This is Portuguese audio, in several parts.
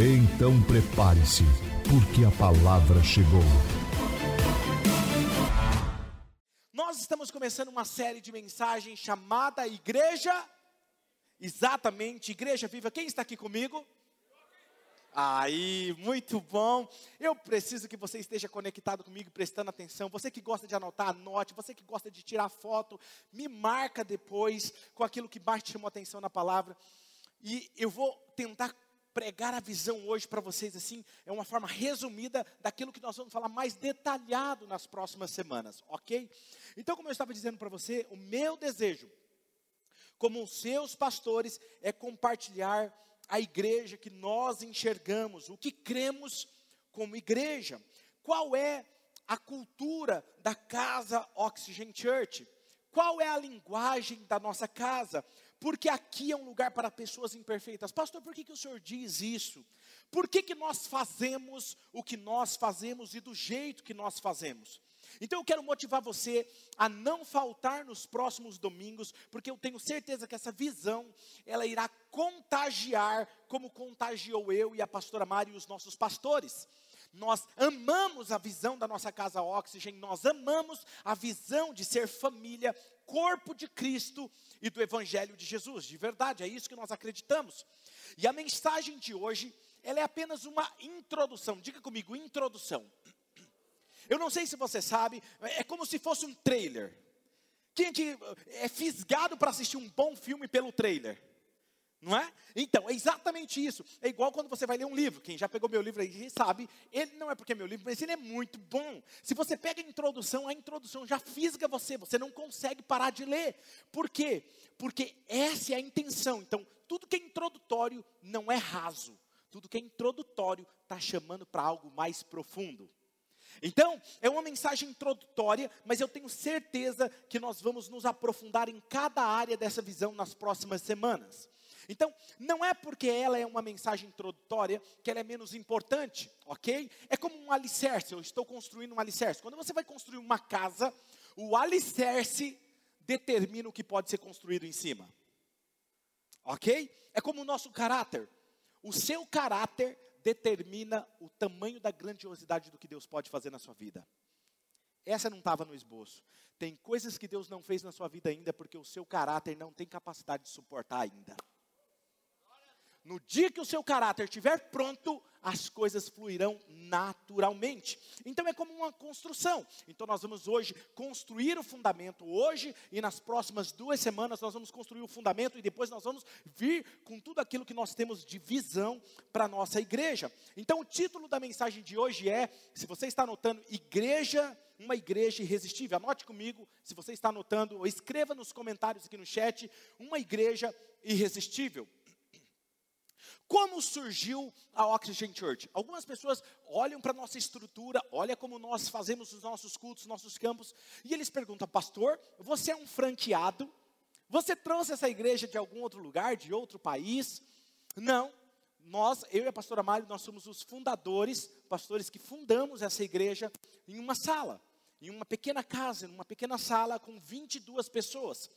Então prepare-se, porque a palavra chegou. Nós estamos começando uma série de mensagens chamada Igreja. Exatamente, Igreja Viva. Quem está aqui comigo? Aí, muito bom. Eu preciso que você esteja conectado comigo, prestando atenção. Você que gosta de anotar, anote. Você que gosta de tirar foto, me marca depois com aquilo que mais te chamou atenção na palavra. E eu vou tentar pregar a visão hoje para vocês assim, é uma forma resumida daquilo que nós vamos falar mais detalhado nas próximas semanas, ok? Então, como eu estava dizendo para você, o meu desejo, como os seus pastores, é compartilhar a igreja que nós enxergamos, o que cremos como igreja. Qual é a cultura da casa Oxygen Church? Qual é a linguagem da nossa casa? Porque aqui é um lugar para pessoas imperfeitas. Pastor, por que, que o senhor diz isso? Por que, que nós fazemos o que nós fazemos e do jeito que nós fazemos? Então eu quero motivar você a não faltar nos próximos domingos, porque eu tenho certeza que essa visão, ela irá contagiar como contagiou eu e a pastora Mari e os nossos pastores. Nós amamos a visão da nossa casa Oxygen, nós amamos a visão de ser família, corpo de Cristo e do Evangelho de Jesus. De verdade, é isso que nós acreditamos. E a mensagem de hoje, ela é apenas uma introdução. Diga comigo, introdução. Eu não sei se você sabe, é como se fosse um trailer. Quem é que é fisgado para assistir um bom filme pelo trailer? Não é? Então, é exatamente isso. É igual quando você vai ler um livro. Quem já pegou meu livro aí sabe, ele não é porque é meu livro, mas ele é muito bom. Se você pega a introdução, a introdução já fisga você, você não consegue parar de ler. Por quê? Porque essa é a intenção. Então, tudo que é introdutório não é raso. Tudo que é introdutório está chamando para algo mais profundo. Então, é uma mensagem introdutória, mas eu tenho certeza que nós vamos nos aprofundar em cada área dessa visão nas próximas semanas. Então, não é porque ela é uma mensagem introdutória que ela é menos importante, ok? É como um alicerce, eu estou construindo um alicerce. Quando você vai construir uma casa, o alicerce determina o que pode ser construído em cima. Ok? É como o nosso caráter. O seu caráter determina o tamanho da grandiosidade do que Deus pode fazer na sua vida. Essa não estava no esboço. Tem coisas que Deus não fez na sua vida ainda porque o seu caráter não tem capacidade de suportar ainda. No dia que o seu caráter estiver pronto, as coisas fluirão naturalmente. Então é como uma construção. Então nós vamos hoje construir o fundamento hoje e nas próximas duas semanas nós vamos construir o fundamento e depois nós vamos vir com tudo aquilo que nós temos de visão para nossa igreja. Então o título da mensagem de hoje é, se você está anotando, igreja uma igreja irresistível. Anote comigo, se você está anotando, ou escreva nos comentários aqui no chat, uma igreja irresistível. Como surgiu a Oxygen Church? Algumas pessoas olham para a nossa estrutura, olham como nós fazemos os nossos cultos, nossos campos, e eles perguntam, pastor, você é um franqueado? Você trouxe essa igreja de algum outro lugar, de outro país? Não, nós, eu e a pastora Mário, nós somos os fundadores, pastores que fundamos essa igreja em uma sala, em uma pequena casa, em uma pequena sala com 22 pessoas.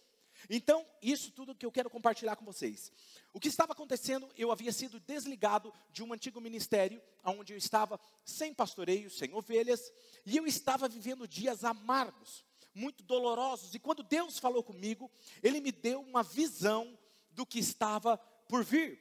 Então, isso tudo que eu quero compartilhar com vocês. O que estava acontecendo, eu havia sido desligado de um antigo ministério, onde eu estava sem pastoreio, sem ovelhas, e eu estava vivendo dias amargos, muito dolorosos. E quando Deus falou comigo, Ele me deu uma visão do que estava por vir.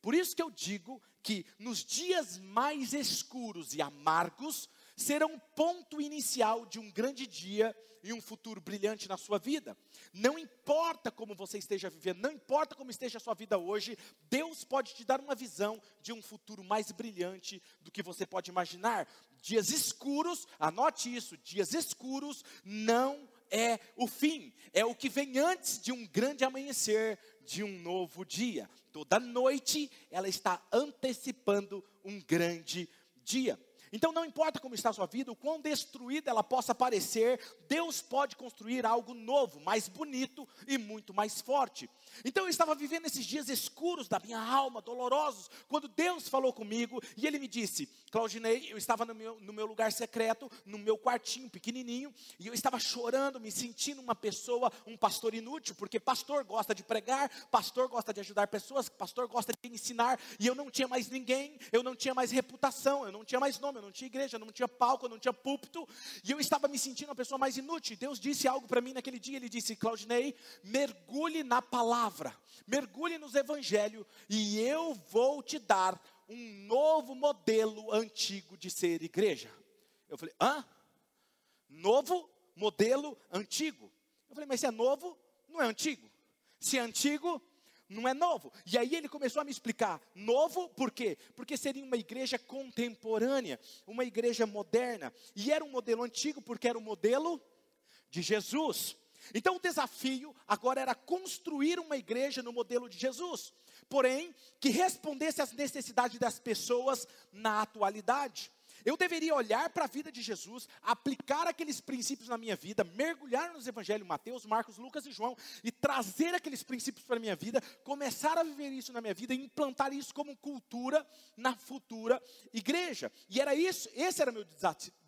Por isso que eu digo que nos dias mais escuros e amargos, será um ponto inicial de um grande dia e um futuro brilhante na sua vida. Não importa como você esteja vivendo, não importa como esteja a sua vida hoje, Deus pode te dar uma visão de um futuro mais brilhante do que você pode imaginar. Dias escuros, anote isso, dias escuros não é o fim, é o que vem antes de um grande amanhecer, de um novo dia. Toda noite ela está antecipando um grande dia. Então não importa como está a sua vida, o quão destruída ela possa parecer, Deus pode construir algo novo, mais bonito e muito mais forte. Então eu estava vivendo esses dias escuros da minha alma, dolorosos, quando Deus falou comigo e Ele me disse: Claudinei, eu estava no meu, no meu lugar secreto, no meu quartinho pequenininho, e eu estava chorando, me sentindo uma pessoa, um pastor inútil, porque pastor gosta de pregar, pastor gosta de ajudar pessoas, pastor gosta de ensinar, e eu não tinha mais ninguém, eu não tinha mais reputação, eu não tinha mais nome, eu não tinha igreja, eu não tinha palco, eu não tinha púlpito, e eu estava me sentindo uma pessoa mais inútil. Deus disse algo para mim naquele dia, Ele disse: Claudinei, mergulhe na palavra, mergulhe nos evangelhos, e eu vou te dar um novo modelo antigo de ser igreja. Eu falei, hã? Novo modelo antigo? Eu falei, mas se é novo, não é antigo. Se é antigo, não é novo. E aí ele começou a me explicar: novo, por quê? Porque seria uma igreja contemporânea, uma igreja moderna. E era um modelo antigo, porque era o um modelo de Jesus. Então o desafio agora era construir uma igreja no modelo de Jesus, porém que respondesse às necessidades das pessoas na atualidade. Eu deveria olhar para a vida de Jesus, aplicar aqueles princípios na minha vida, mergulhar nos evangelhos Mateus, Marcos, Lucas e João e trazer aqueles princípios para a minha vida, começar a viver isso na minha vida e implantar isso como cultura na futura igreja. E era isso, esse era meu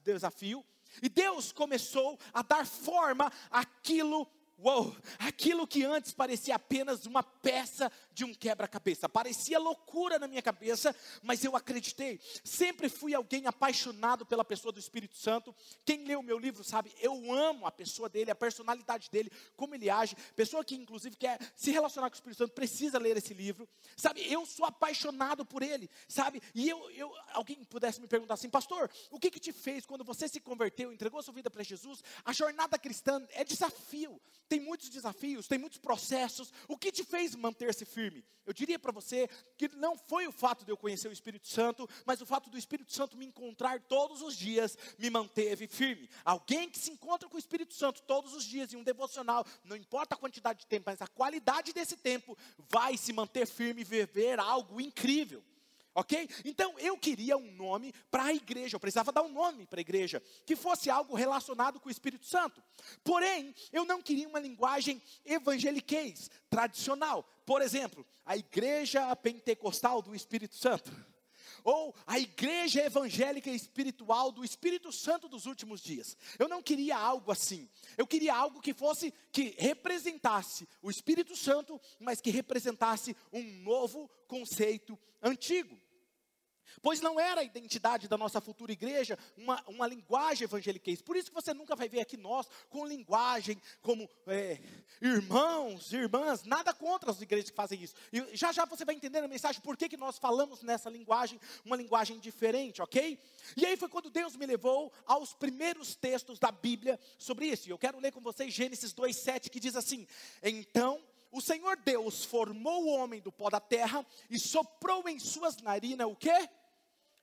desafio. E Deus começou a dar forma àquilo Uou, aquilo que antes parecia apenas uma peça de um quebra-cabeça, parecia loucura na minha cabeça, mas eu acreditei. Sempre fui alguém apaixonado pela pessoa do Espírito Santo. Quem leu o meu livro sabe, eu amo a pessoa dele, a personalidade dele, como ele age. Pessoa que inclusive quer se relacionar com o Espírito Santo precisa ler esse livro. Sabe, eu sou apaixonado por ele, sabe? E eu, eu alguém pudesse me perguntar assim, pastor, o que que te fez quando você se converteu, entregou sua vida para Jesus? A jornada cristã é desafio tem muitos desafios, tem muitos processos. O que te fez manter-se firme? Eu diria para você que não foi o fato de eu conhecer o Espírito Santo, mas o fato do Espírito Santo me encontrar todos os dias me manteve firme. Alguém que se encontra com o Espírito Santo todos os dias em um devocional, não importa a quantidade de tempo, mas a qualidade desse tempo, vai se manter firme e viver algo incrível. Ok? Então eu queria um nome para a igreja, eu precisava dar um nome para a igreja, que fosse algo relacionado com o Espírito Santo. Porém, eu não queria uma linguagem evangeliquez, tradicional. Por exemplo, a igreja pentecostal do Espírito Santo. Ou a igreja evangélica espiritual do Espírito Santo dos últimos dias. Eu não queria algo assim. Eu queria algo que fosse, que representasse o Espírito Santo, mas que representasse um novo conceito antigo. Pois não era a identidade da nossa futura igreja uma, uma linguagem evangeliquez. Por isso que você nunca vai ver aqui nós com linguagem como é, irmãos, irmãs, nada contra as igrejas que fazem isso. E já já você vai entender a mensagem por que, que nós falamos nessa linguagem, uma linguagem diferente, ok? E aí foi quando Deus me levou aos primeiros textos da Bíblia sobre isso. E eu quero ler com vocês Gênesis 2,7 que diz assim: Então o Senhor Deus formou o homem do pó da terra e soprou em suas narinas o quê?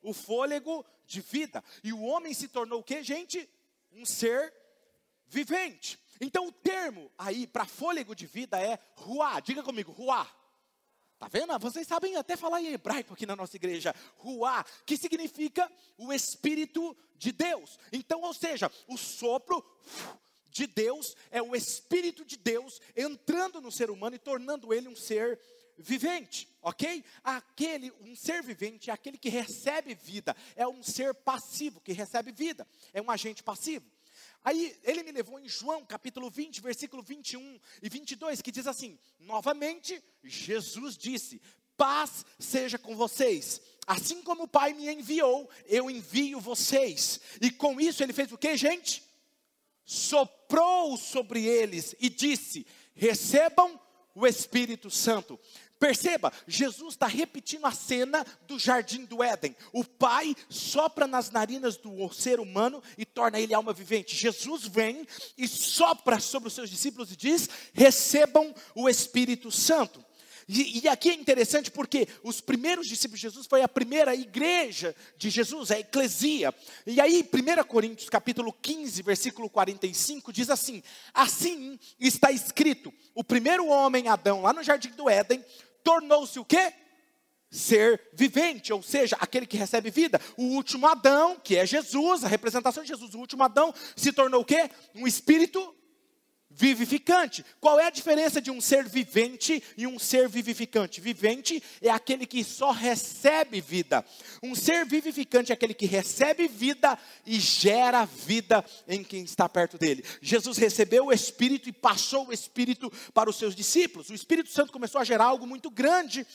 O fôlego de vida. E o homem se tornou o quê, gente? Um ser vivente. Então o termo aí para fôlego de vida é ruá. Diga comigo, ruá. Tá vendo? Vocês sabem até falar em hebraico aqui na nossa igreja. Ruá, que significa o Espírito de Deus. Então, ou seja, o sopro de Deus, é o Espírito de Deus entrando no ser humano e tornando ele um ser vivente, ok? Aquele, um ser vivente é aquele que recebe vida, é um ser passivo que recebe vida, é um agente passivo. Aí ele me levou em João capítulo 20, versículo 21 e 22, que diz assim: novamente, Jesus disse: Paz seja com vocês. Assim como o Pai me enviou, eu envio vocês. E com isso ele fez o que, gente? Soprou sobre eles e disse: recebam o Espírito Santo. Perceba, Jesus está repetindo a cena do jardim do Éden. O Pai sopra nas narinas do ser humano e torna ele alma vivente. Jesus vem e sopra sobre os seus discípulos e diz: recebam o Espírito Santo. E, e, aqui é interessante porque os primeiros discípulos de Jesus foi a primeira igreja de Jesus, a eclesia. E aí, 1 Coríntios capítulo 15, versículo 45, diz assim: Assim está escrito: o primeiro homem, Adão, lá no jardim do Éden, tornou-se o quê? Ser vivente, ou seja, aquele que recebe vida. O último Adão, que é Jesus, a representação de Jesus, o último Adão, se tornou o quê? Um espírito vivificante. Qual é a diferença de um ser vivente e um ser vivificante? Vivente é aquele que só recebe vida. Um ser vivificante é aquele que recebe vida e gera vida em quem está perto dele. Jesus recebeu o Espírito e passou o Espírito para os seus discípulos. O Espírito Santo começou a gerar algo muito grande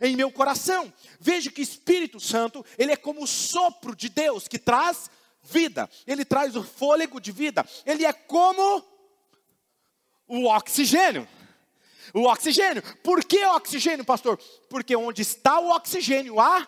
em meu coração. Veja que Espírito Santo, ele é como o sopro de Deus que traz vida. Ele traz o fôlego de vida. Ele é como o oxigênio. O oxigênio. Por que oxigênio, pastor? Porque onde está o oxigênio, há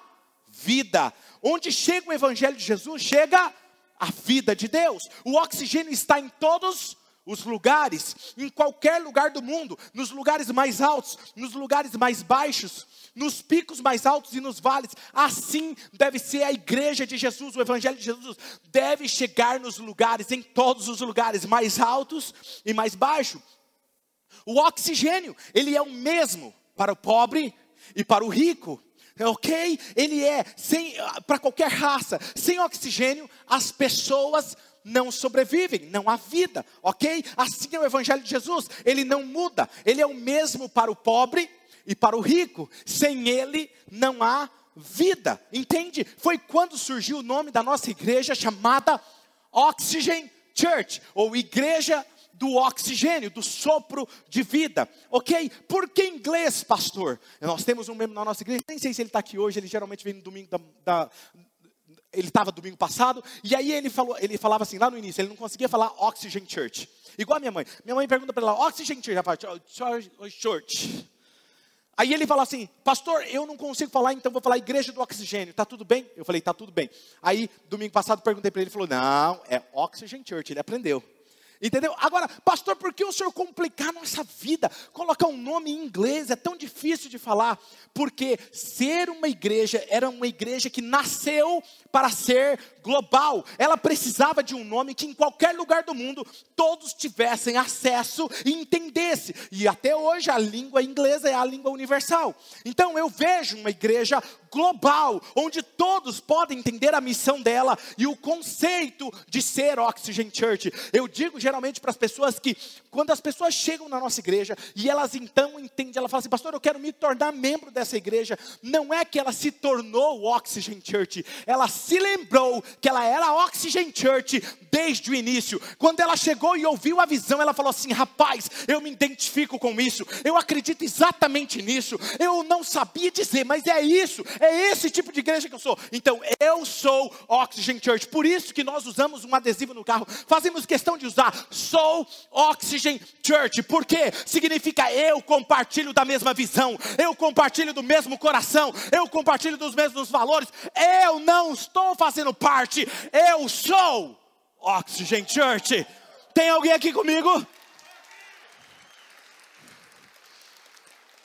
vida. Onde chega o evangelho de Jesus, chega a vida de Deus. O oxigênio está em todos os lugares, em qualquer lugar do mundo, nos lugares mais altos, nos lugares mais baixos, nos picos mais altos e nos vales. Assim deve ser a igreja de Jesus, o evangelho de Jesus deve chegar nos lugares, em todos os lugares mais altos e mais baixos. O oxigênio, ele é o mesmo para o pobre e para o rico. Ok? Ele é para qualquer raça. Sem oxigênio, as pessoas não sobrevivem, não há vida, ok? Assim é o Evangelho de Jesus, ele não muda, ele é o mesmo para o pobre e para o rico, sem ele não há vida, entende? Foi quando surgiu o nome da nossa igreja chamada Oxygen Church, ou Igreja do oxigênio, do sopro de vida, ok? Por que inglês, pastor? Nós temos um membro na nossa igreja, nem sei se ele está aqui hoje, ele geralmente vem no domingo da, da ele estava domingo passado, e aí ele, falou, ele falava assim, lá no início, ele não conseguia falar Oxygen Church. Igual a minha mãe. Minha mãe pergunta para ela, Oxygen Church, ela fala, Church. Aí ele fala assim, pastor, eu não consigo falar, então vou falar igreja do oxigênio, tá tudo bem? Eu falei, tá tudo bem. Aí, domingo passado, perguntei para ele, ele falou, não, é Oxygen Church, ele aprendeu. Entendeu? Agora, pastor, por que o senhor complicar a nossa vida? Colocar um nome em inglês é tão difícil de falar. Porque ser uma igreja era uma igreja que nasceu para ser global. Ela precisava de um nome que em qualquer lugar do mundo todos tivessem acesso e entendesse. E até hoje a língua inglesa é a língua universal. Então eu vejo uma igreja global, onde todos podem entender a missão dela e o conceito de ser Oxygen Church. Eu digo geralmente para as pessoas que, quando as pessoas chegam na nossa igreja e elas então entendem, ela fala assim, pastor, eu quero me tornar membro dessa igreja. Não é que ela se tornou Oxygen Church, ela se lembrou que ela era Oxygen Church desde o início. Quando ela chegou e ouviu a visão, ela falou assim: rapaz, eu me identifico com isso, eu acredito exatamente nisso. Eu não sabia dizer, mas é isso, é esse tipo de igreja que eu sou. Então, eu sou Oxygen Church. Por isso que nós usamos um adesivo no carro. Fazemos questão de usar Sou Oxygen Church. Porque significa eu compartilho da mesma visão, eu compartilho do mesmo coração, eu compartilho dos mesmos valores. Eu não estou fazendo parte, eu sou Oxygen Church. Tem alguém aqui comigo?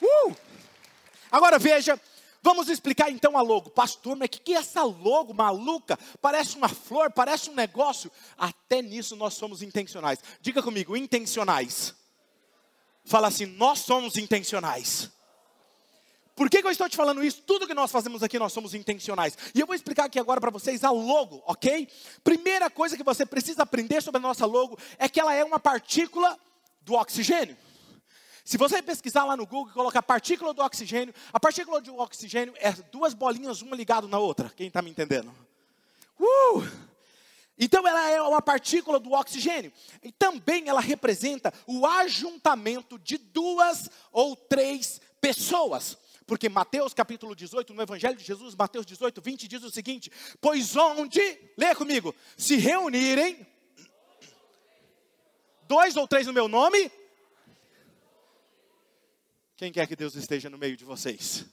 Uh! Agora veja, Vamos explicar então a logo. Pastor, mas o que, que é essa logo maluca? Parece uma flor, parece um negócio. Até nisso nós somos intencionais. Diga comigo, intencionais. Fala assim, nós somos intencionais. Por que, que, eu estou te falando isso? Tudo que nós fazemos aqui, nós somos intencionais. E eu vou explicar aqui agora para vocês a logo, ok? Primeira coisa que você precisa aprender sobre a nossa logo é que ela é uma partícula do oxigênio. Se você pesquisar lá no Google e colocar partícula do oxigênio, a partícula do oxigênio é duas bolinhas, uma ligada na outra. Quem está me entendendo? Uh! Então ela é uma partícula do oxigênio. E também ela representa o ajuntamento de duas ou três pessoas. Porque Mateus capítulo 18, no Evangelho de Jesus, Mateus 18, 20, diz o seguinte: Pois onde, leia comigo, se reunirem dois ou três no meu nome, quem quer que Deus esteja no meio de vocês?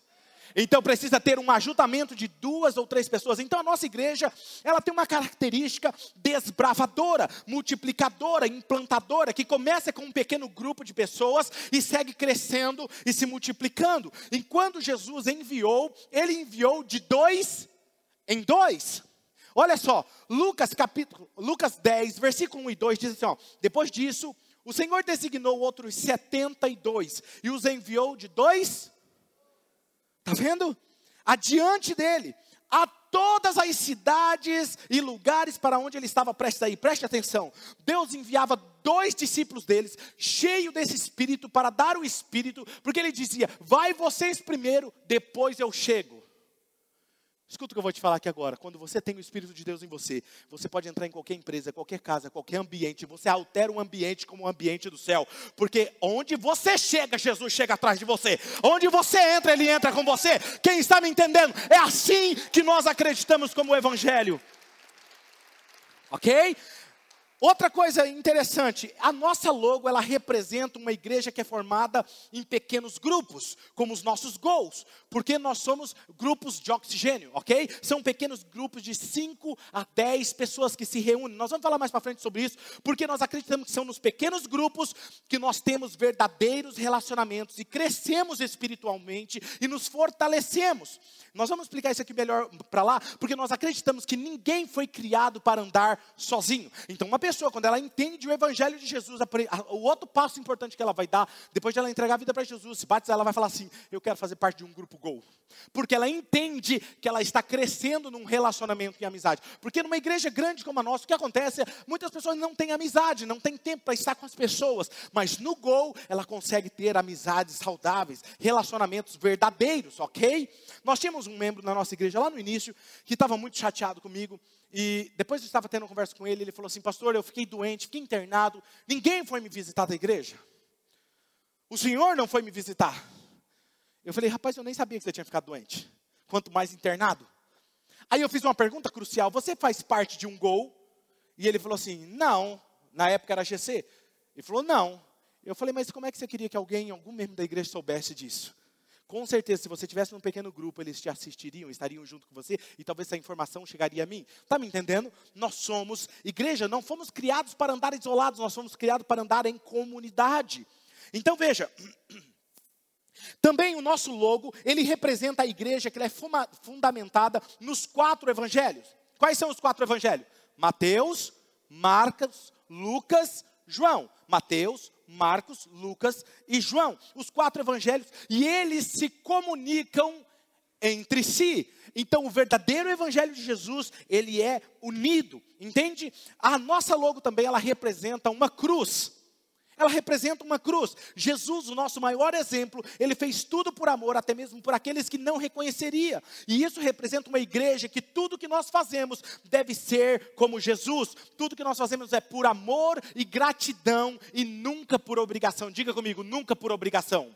Então precisa ter um ajuntamento de duas ou três pessoas. Então a nossa igreja, ela tem uma característica desbravadora, multiplicadora, implantadora, que começa com um pequeno grupo de pessoas e segue crescendo e se multiplicando. Enquanto Jesus enviou, ele enviou de dois em dois. Olha só, Lucas capítulo, Lucas 10, versículo 1 e 2 diz assim, ó, depois disso, o Senhor designou outros 72 e os enviou de dois Está vendo? Adiante dele, a todas as cidades e lugares para onde ele estava prestes a ir. Preste atenção. Deus enviava dois discípulos deles, cheio desse espírito, para dar o espírito, porque ele dizia: Vai vocês primeiro, depois eu chego. Escuta o que eu vou te falar aqui agora. Quando você tem o Espírito de Deus em você, você pode entrar em qualquer empresa, qualquer casa, qualquer ambiente. Você altera um ambiente como o ambiente do céu. Porque onde você chega, Jesus chega atrás de você. Onde você entra, Ele entra com você. Quem está me entendendo? É assim que nós acreditamos como o Evangelho. Ok? Outra coisa interessante, a nossa logo ela representa uma igreja que é formada em pequenos grupos, como os nossos gols, porque nós somos grupos de oxigênio, ok? São pequenos grupos de 5 a 10 pessoas que se reúnem. Nós vamos falar mais para frente sobre isso, porque nós acreditamos que são nos pequenos grupos que nós temos verdadeiros relacionamentos e crescemos espiritualmente e nos fortalecemos. Nós vamos explicar isso aqui melhor para lá, porque nós acreditamos que ninguém foi criado para andar sozinho. Então, uma pessoa, quando ela entende o Evangelho de Jesus, o outro passo importante que ela vai dar, depois de ela entregar a vida para Jesus, se batizar, ela vai falar assim: Eu quero fazer parte de um grupo Gol. Porque ela entende que ela está crescendo num relacionamento e amizade. Porque numa igreja grande como a nossa, o que acontece é muitas pessoas não têm amizade, não têm tempo para estar com as pessoas. Mas no Gol, ela consegue ter amizades saudáveis, relacionamentos verdadeiros, ok? Nós tínhamos um membro na nossa igreja lá no início que estava muito chateado comigo. E depois eu estava tendo uma conversa com ele, ele falou assim: Pastor, eu fiquei doente, fiquei internado, ninguém foi me visitar da igreja. O senhor não foi me visitar. Eu falei: Rapaz, eu nem sabia que você tinha ficado doente, quanto mais internado. Aí eu fiz uma pergunta crucial: Você faz parte de um gol? E ele falou assim: Não, na época era GC. Ele falou: Não. Eu falei: Mas como é que você queria que alguém, algum membro da igreja soubesse disso? Com certeza, se você tivesse num pequeno grupo, eles te assistiriam, estariam junto com você e talvez essa informação chegaria a mim. Está me entendendo? Nós somos igreja, não fomos criados para andar isolados, nós fomos criados para andar em comunidade. Então veja, também o nosso logo, ele representa a igreja que é fundamentada nos quatro evangelhos. Quais são os quatro evangelhos? Mateus, Marcos, Lucas, João. Mateus, Marcos, Lucas e João, os quatro evangelhos, e eles se comunicam entre si. Então, o verdadeiro evangelho de Jesus, ele é unido, entende? A nossa logo também, ela representa uma cruz ela representa uma cruz. Jesus, o nosso maior exemplo, ele fez tudo por amor, até mesmo por aqueles que não reconheceria. E isso representa uma igreja que tudo que nós fazemos deve ser como Jesus. Tudo que nós fazemos é por amor e gratidão e nunca por obrigação. Diga comigo, nunca por obrigação.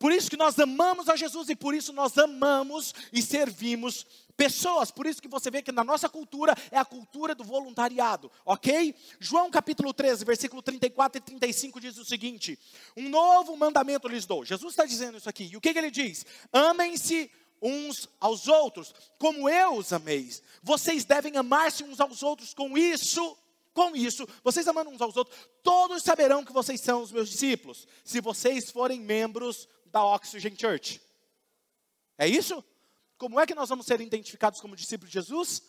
Por isso que nós amamos a Jesus e por isso nós amamos e servimos pessoas. Por isso que você vê que na nossa cultura é a cultura do voluntariado, ok? João capítulo 13, versículo 34 e 35 diz o seguinte: Um novo mandamento lhes dou. Jesus está dizendo isso aqui. E o que, que ele diz? Amem-se uns aos outros, como eu os amei. Vocês devem amar-se uns aos outros com isso. Com isso, vocês amando uns aos outros, todos saberão que vocês são os meus discípulos, se vocês forem membros da Oxygen Church. É isso? Como é que nós vamos ser identificados como discípulos de Jesus?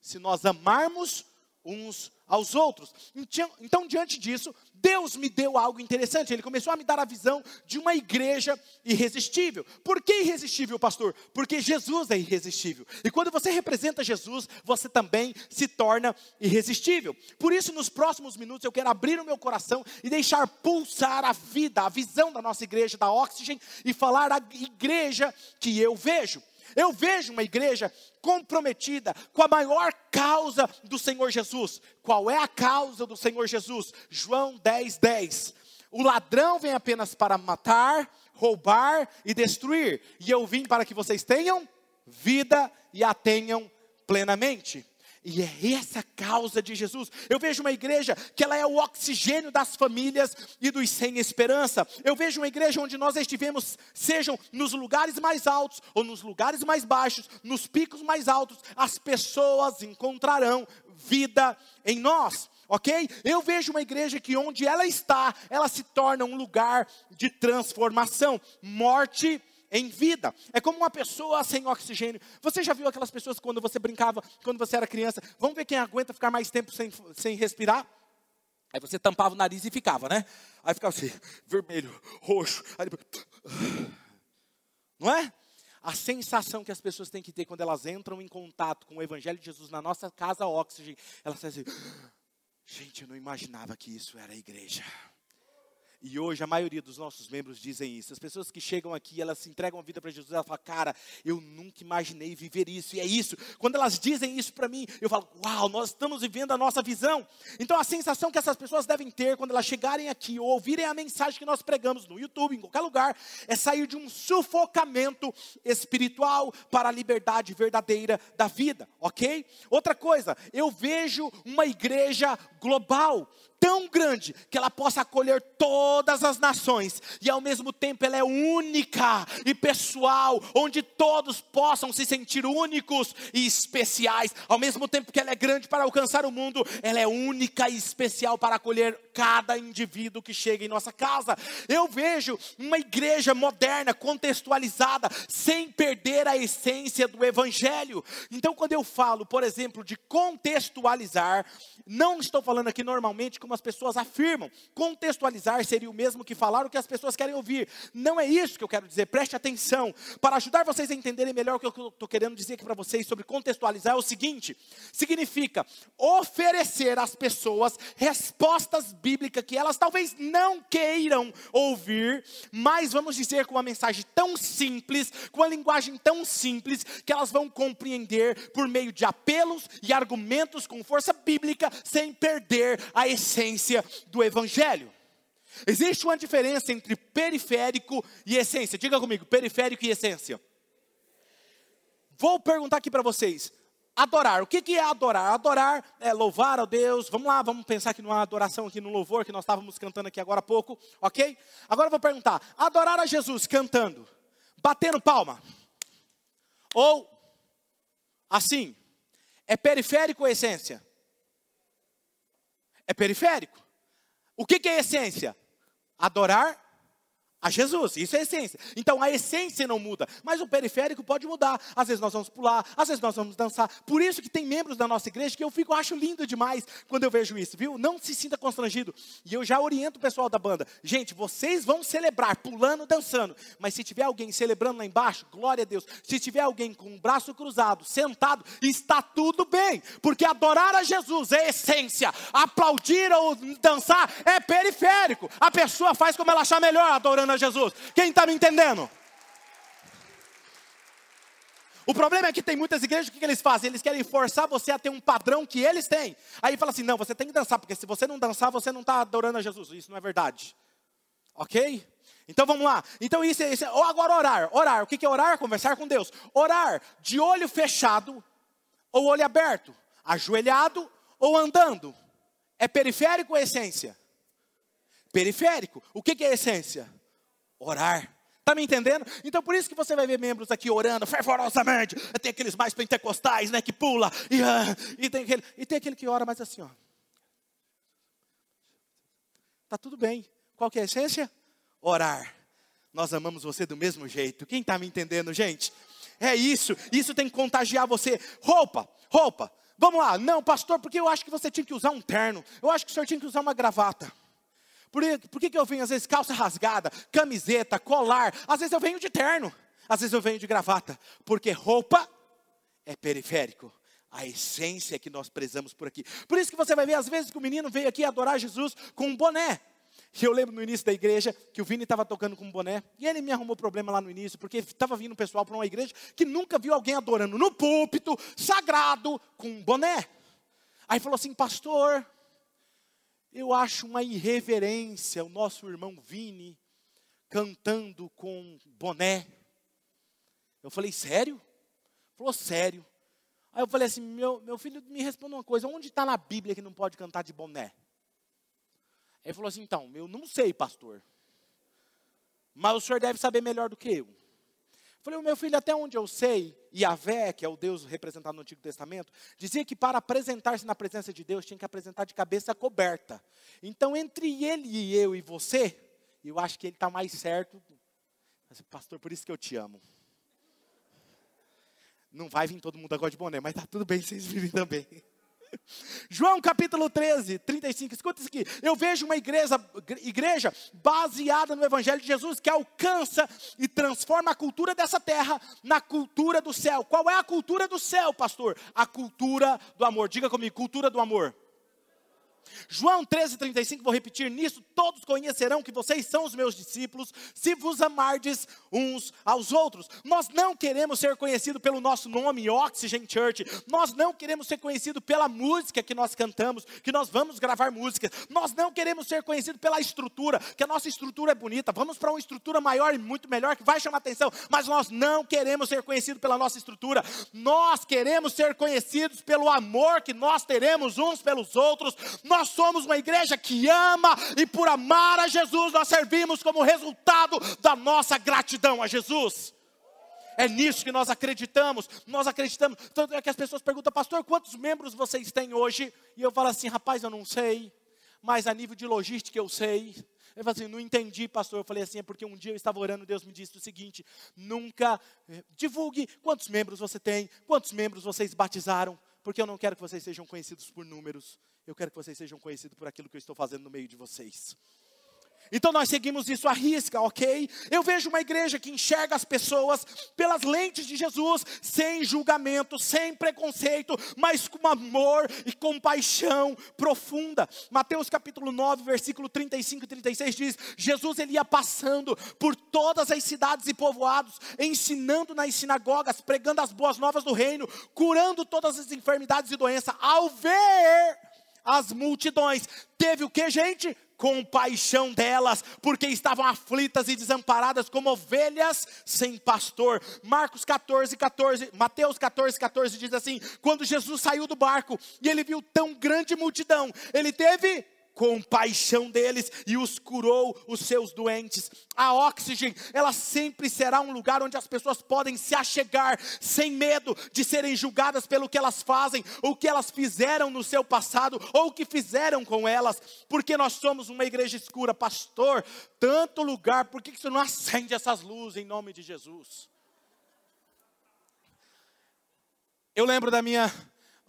Se nós amarmos uns aos outros. Então, então, diante disso, Deus me deu algo interessante. Ele começou a me dar a visão de uma igreja irresistível. Por que irresistível, pastor? Porque Jesus é irresistível. E quando você representa Jesus, você também se torna irresistível. Por isso, nos próximos minutos, eu quero abrir o meu coração e deixar pulsar a vida, a visão da nossa igreja, da Oxygen, e falar a igreja que eu vejo. Eu vejo uma igreja comprometida com a maior causa do Senhor Jesus. Qual é a causa do Senhor Jesus? João 10, 10. O ladrão vem apenas para matar, roubar e destruir. E eu vim para que vocês tenham vida e a tenham plenamente. E é essa a causa de Jesus. Eu vejo uma igreja que ela é o oxigênio das famílias e dos sem esperança. Eu vejo uma igreja onde nós estivemos, sejam nos lugares mais altos ou nos lugares mais baixos, nos picos mais altos, as pessoas encontrarão vida em nós ok? Eu vejo uma igreja que onde ela está, ela se torna um lugar de transformação, morte em vida. É como uma pessoa sem oxigênio. Você já viu aquelas pessoas quando você brincava, quando você era criança? Vamos ver quem aguenta ficar mais tempo sem, sem respirar? Aí você tampava o nariz e ficava, né? Aí ficava assim, vermelho, roxo. Depois... Não é? A sensação que as pessoas têm que ter quando elas entram em contato com o Evangelho de Jesus na nossa casa oxigênio, elas dizem assim, gente, eu não imaginava que isso era a igreja. E hoje a maioria dos nossos membros dizem isso. As pessoas que chegam aqui, elas se entregam a vida para Jesus, elas falam, cara, eu nunca imaginei viver isso. E é isso. Quando elas dizem isso para mim, eu falo, uau, nós estamos vivendo a nossa visão. Então a sensação que essas pessoas devem ter quando elas chegarem aqui ou ouvirem a mensagem que nós pregamos no YouTube, em qualquer lugar, é sair de um sufocamento espiritual para a liberdade verdadeira da vida, ok? Outra coisa, eu vejo uma igreja global tão grande que ela possa acolher todas as nações e ao mesmo tempo ela é única e pessoal, onde todos possam se sentir únicos e especiais. Ao mesmo tempo que ela é grande para alcançar o mundo, ela é única e especial para acolher cada indivíduo que chega em nossa casa. Eu vejo uma igreja moderna, contextualizada, sem perder a essência do evangelho. Então, quando eu falo, por exemplo, de contextualizar, não estou falando aqui normalmente como as pessoas afirmam. Contextualizar seria o mesmo que falar o que as pessoas querem ouvir. Não é isso que eu quero dizer, preste atenção. Para ajudar vocês a entenderem melhor o que eu estou querendo dizer aqui para vocês sobre contextualizar, é o seguinte: significa oferecer às pessoas respostas bíblicas que elas talvez não queiram ouvir, mas vamos dizer com uma mensagem tão simples, com uma linguagem tão simples, que elas vão compreender por meio de apelos e argumentos com força bíblica sem perder a essência do Evangelho. Existe uma diferença entre periférico e essência. Diga comigo, periférico e essência. Vou perguntar aqui para vocês. Adorar, o que, é adorar? Adorar é louvar a Deus. Vamos lá, vamos pensar aqui numa adoração, aqui no louvor que nós estávamos cantando aqui agora há pouco, ok? Agora eu vou perguntar: adorar a Jesus cantando, batendo palma, ou assim, é periférico ou essência? é periférico. O que, que é essência? Adorar a Jesus, isso é a essência. Então a essência não muda, mas o periférico pode mudar. Às vezes nós vamos pular, às vezes nós vamos dançar. Por isso que tem membros da nossa igreja que eu fico, acho lindo demais quando eu vejo isso, viu? Não se sinta constrangido. E eu já oriento o pessoal da banda. Gente, vocês vão celebrar pulando, dançando, mas se tiver alguém celebrando lá embaixo, glória a Deus. Se tiver alguém com o braço cruzado, sentado, está tudo bem, porque adorar a Jesus é essência. Aplaudir ou dançar é periférico. A pessoa faz como ela achar melhor adorando a Jesus. Quem está me entendendo? O problema é que tem muitas igrejas, o que, que, eles fazem? Eles querem forçar você a ter um padrão que eles têm. Aí fala assim: não, você tem que dançar, porque se você não dançar, você não está adorando a Jesus. Isso não é verdade. Ok? Então vamos lá. Então isso isso é ou agora orar. Orar. O que, que é orar? Conversar com Deus. Orar de olho fechado ou olho aberto. Ajoelhado ou andando. É periférico ou essência? Periférico. O que, que é essência? Orar. Está me entendendo? Então por isso que você vai ver membros aqui orando fervorosamente. Tem aqueles mais pentecostais, né, que pula. E, uh, e, tem aquele, e tem aquele que ora mais assim, ó. Tá tudo bem. Qual que é a essência? Orar. Nós amamos você do mesmo jeito. Quem está me entendendo, gente? É isso. Isso tem que contagiar você. Roupa, roupa. Vamos lá. Não, pastor, porque eu acho que você tinha que usar um terno. Eu acho que o senhor tinha que usar uma gravata. Por, por que, que eu venho, às vezes, calça rasgada, camiseta, colar? Às vezes eu venho de terno, às vezes eu venho de gravata, porque roupa é periférico. A essência que nós prezamos por aqui. Por isso que você vai ver, às vezes, que o menino veio aqui adorar Jesus com um boné. E eu lembro no início da igreja que o Vini estava tocando com um boné, e ele me arrumou problema lá no início, porque estava vindo o pessoal para uma igreja que nunca viu alguém adorando no púlpito, sagrado, com um boné. Aí falou assim, pastor, eu acho uma irreverência o nosso irmão Vini cantando com boné. Eu falei, sério? Falou, sério. Aí eu falei assim: meu, meu filho, me responda uma coisa: onde está na Bíblia que não pode cantar de boné? Ele falou assim: então, eu não sei, pastor. Mas o senhor deve saber melhor do que eu. Falei, meu filho, até onde eu sei, Yahvé, que é o Deus representado no Antigo Testamento, dizia que para apresentar-se na presença de Deus tinha que apresentar de cabeça coberta. Então, entre ele e eu e você, eu acho que ele está mais certo. Pastor, por isso que eu te amo. Não vai vir todo mundo agora de boné, mas está tudo bem vocês virem também. João capítulo 13, 35. Escuta isso aqui. Eu vejo uma igreja, igreja baseada no Evangelho de Jesus que alcança e transforma a cultura dessa terra na cultura do céu. Qual é a cultura do céu, pastor? A cultura do amor. Diga comigo, cultura do amor. João 13,35, vou repetir: nisso todos conhecerão que vocês são os meus discípulos, se vos amardes uns aos outros. Nós não queremos ser conhecidos pelo nosso nome, Oxygen Church. Nós não queremos ser conhecidos pela música que nós cantamos, que nós vamos gravar músicas. Nós não queremos ser conhecidos pela estrutura, que a nossa estrutura é bonita. Vamos para uma estrutura maior e muito melhor, que vai chamar atenção. Mas nós não queremos ser conhecidos pela nossa estrutura. Nós queremos ser conhecidos pelo amor que nós teremos uns pelos outros. Nós nós somos uma igreja que ama e por amar a Jesus nós servimos como resultado da nossa gratidão a Jesus. É nisso que nós acreditamos. Nós acreditamos. Tanto é que as pessoas perguntam, pastor, quantos membros vocês têm hoje? E eu falo assim, rapaz, eu não sei. Mas a nível de logística eu sei. Eu falo assim, não entendi, pastor. Eu falei assim, é porque um dia eu estava orando, Deus me disse o seguinte: nunca eh, divulgue quantos membros você tem, quantos membros vocês batizaram, porque eu não quero que vocês sejam conhecidos por números. Eu quero que vocês sejam conhecidos por aquilo que eu estou fazendo no meio de vocês. Então nós seguimos isso à risca, ok? Eu vejo uma igreja que enxerga as pessoas pelas lentes de Jesus, sem julgamento, sem preconceito, mas com amor e compaixão profunda. Mateus capítulo 9, versículo 35 e 36 diz: Jesus ele ia passando por todas as cidades e povoados, ensinando nas sinagogas, pregando as boas novas do reino, curando todas as enfermidades e doenças. Ao ver as multidões. Teve o que, gente? compaixão delas, porque estavam aflitas e desamparadas como ovelhas sem pastor. Marcos 14, 14, Mateus 14, 14 diz assim: quando Jesus saiu do barco e ele viu tão grande multidão, ele teve compaixão deles e os curou os seus doentes. A Oxygen, ela sempre será um lugar onde as pessoas podem se achegar sem medo de serem julgadas pelo que elas fazem, ou o que elas fizeram no seu passado, ou o que fizeram com elas, porque nós somos uma igreja escura, pastor. Tanto lugar, por que você não acende essas luzes em nome de Jesus? Eu lembro da minha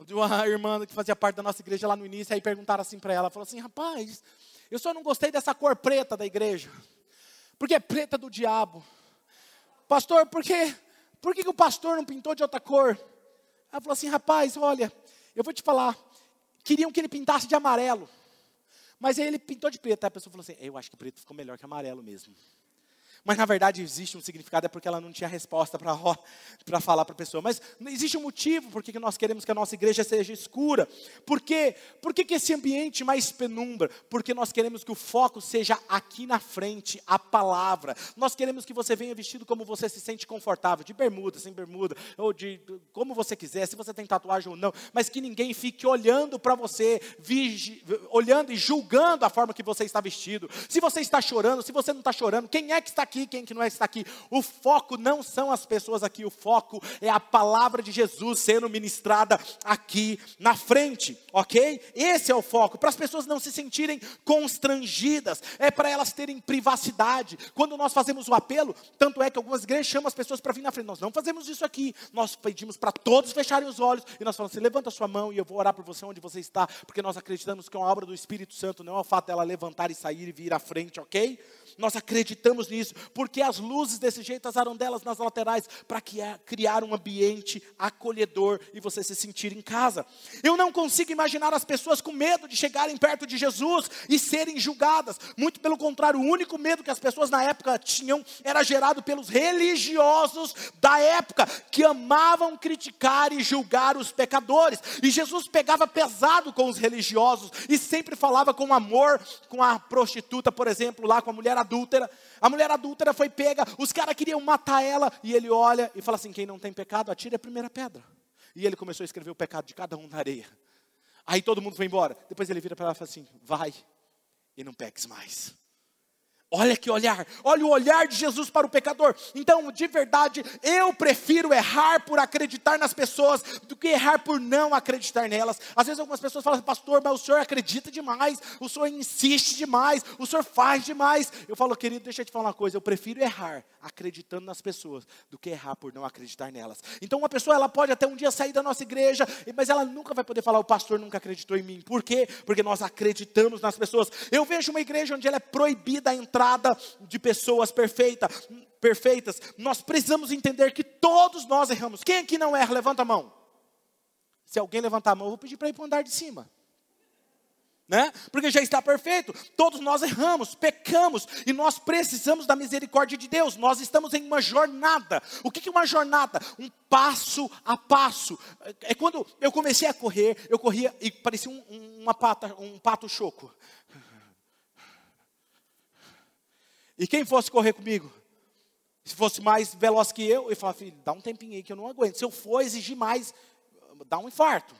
de uma irmã que fazia parte da nossa igreja lá no início, aí perguntaram assim para ela, falou assim, rapaz, eu só não gostei dessa cor preta da igreja, porque é preta do diabo. Pastor, por que, por que o pastor não pintou de outra cor? Ela falou assim, rapaz, olha, eu vou te falar, queriam que ele pintasse de amarelo, mas aí ele pintou de preto, aí a pessoa falou assim, eu acho que preto ficou melhor que amarelo mesmo. Mas na verdade existe um significado, é porque ela não tinha resposta para falar para a pessoa. Mas existe um motivo por que nós queremos que a nossa igreja seja escura. Por quê? Por que, que esse ambiente mais penumbra? Porque nós queremos que o foco seja aqui na frente, a palavra. Nós queremos que você venha vestido como você se sente confortável, de bermuda, sem bermuda, ou de como você quiser, se você tem tatuagem ou não, mas que ninguém fique olhando para você, vigi, olhando e julgando a forma que você está vestido. Se você está chorando, se você não está chorando, quem é que está aqui, quem que não está aqui. O foco não são as pessoas aqui, o foco é a palavra de Jesus sendo ministrada aqui na frente, ok? Esse é o foco, para as pessoas não se sentirem constrangidas, é para elas terem privacidade. Quando nós fazemos o apelo, tanto é que algumas igrejas chamam as pessoas para vir na frente, nós não fazemos isso aqui, nós pedimos para todos fecharem os olhos e nós falamos assim: levanta a sua mão e eu vou orar por você onde você está, porque nós acreditamos que é uma obra do Espírito Santo, não é o fato dela levantar e sair e vir à frente, ok? Nós acreditamos nisso, porque as luzes desse jeito, as arondelas nas laterais, para criar um ambiente acolhedor e você se sentir em casa. Eu não consigo imaginar as pessoas com medo de chegarem perto de Jesus e serem julgadas. Muito pelo contrário, o único medo que as pessoas na época tinham era gerado pelos religiosos da época, que amavam criticar e julgar os pecadores. E Jesus pegava pesado com os religiosos e sempre falava com amor com a prostituta, por exemplo, lá com a mulher adúltera. A mulher adúltera foi pega, os caras queriam matar ela, e ele olha e fala assim: quem não tem pecado, atire a primeira pedra. E ele começou a escrever o pecado de cada um na areia. Aí todo mundo foi embora. Depois ele vira para ela e fala assim: vai e não peques mais. Olha que olhar, olha o olhar de Jesus para o pecador. Então, de verdade, eu prefiro errar por acreditar nas pessoas do que errar por não acreditar nelas. Às vezes algumas pessoas falam, pastor, mas o senhor acredita demais, o senhor insiste demais, o senhor faz demais. Eu falo, querido, deixa eu te falar uma coisa, eu prefiro errar acreditando nas pessoas do que errar por não acreditar nelas. Então, uma pessoa ela pode até um dia sair da nossa igreja, mas ela nunca vai poder falar, o pastor nunca acreditou em mim. Por quê? Porque nós acreditamos nas pessoas. Eu vejo uma igreja onde ela é proibida a entrar entrada de pessoas perfeita, perfeitas. Nós precisamos entender que todos nós erramos. Quem aqui não erra, levanta a mão. Se alguém levantar a mão, eu vou pedir para ir para o andar de cima. Né? Porque já está perfeito. Todos nós erramos, pecamos e nós precisamos da misericórdia de Deus. Nós estamos em uma jornada. O que é uma jornada? Um passo a passo. É quando eu comecei a correr, eu corria e parecia um, uma pata, um pato choco. E quem fosse correr comigo, se fosse mais veloz que eu, eu falava, filho, dá um tempinho aí que eu não aguento. Se eu for exigir mais, dá um infarto.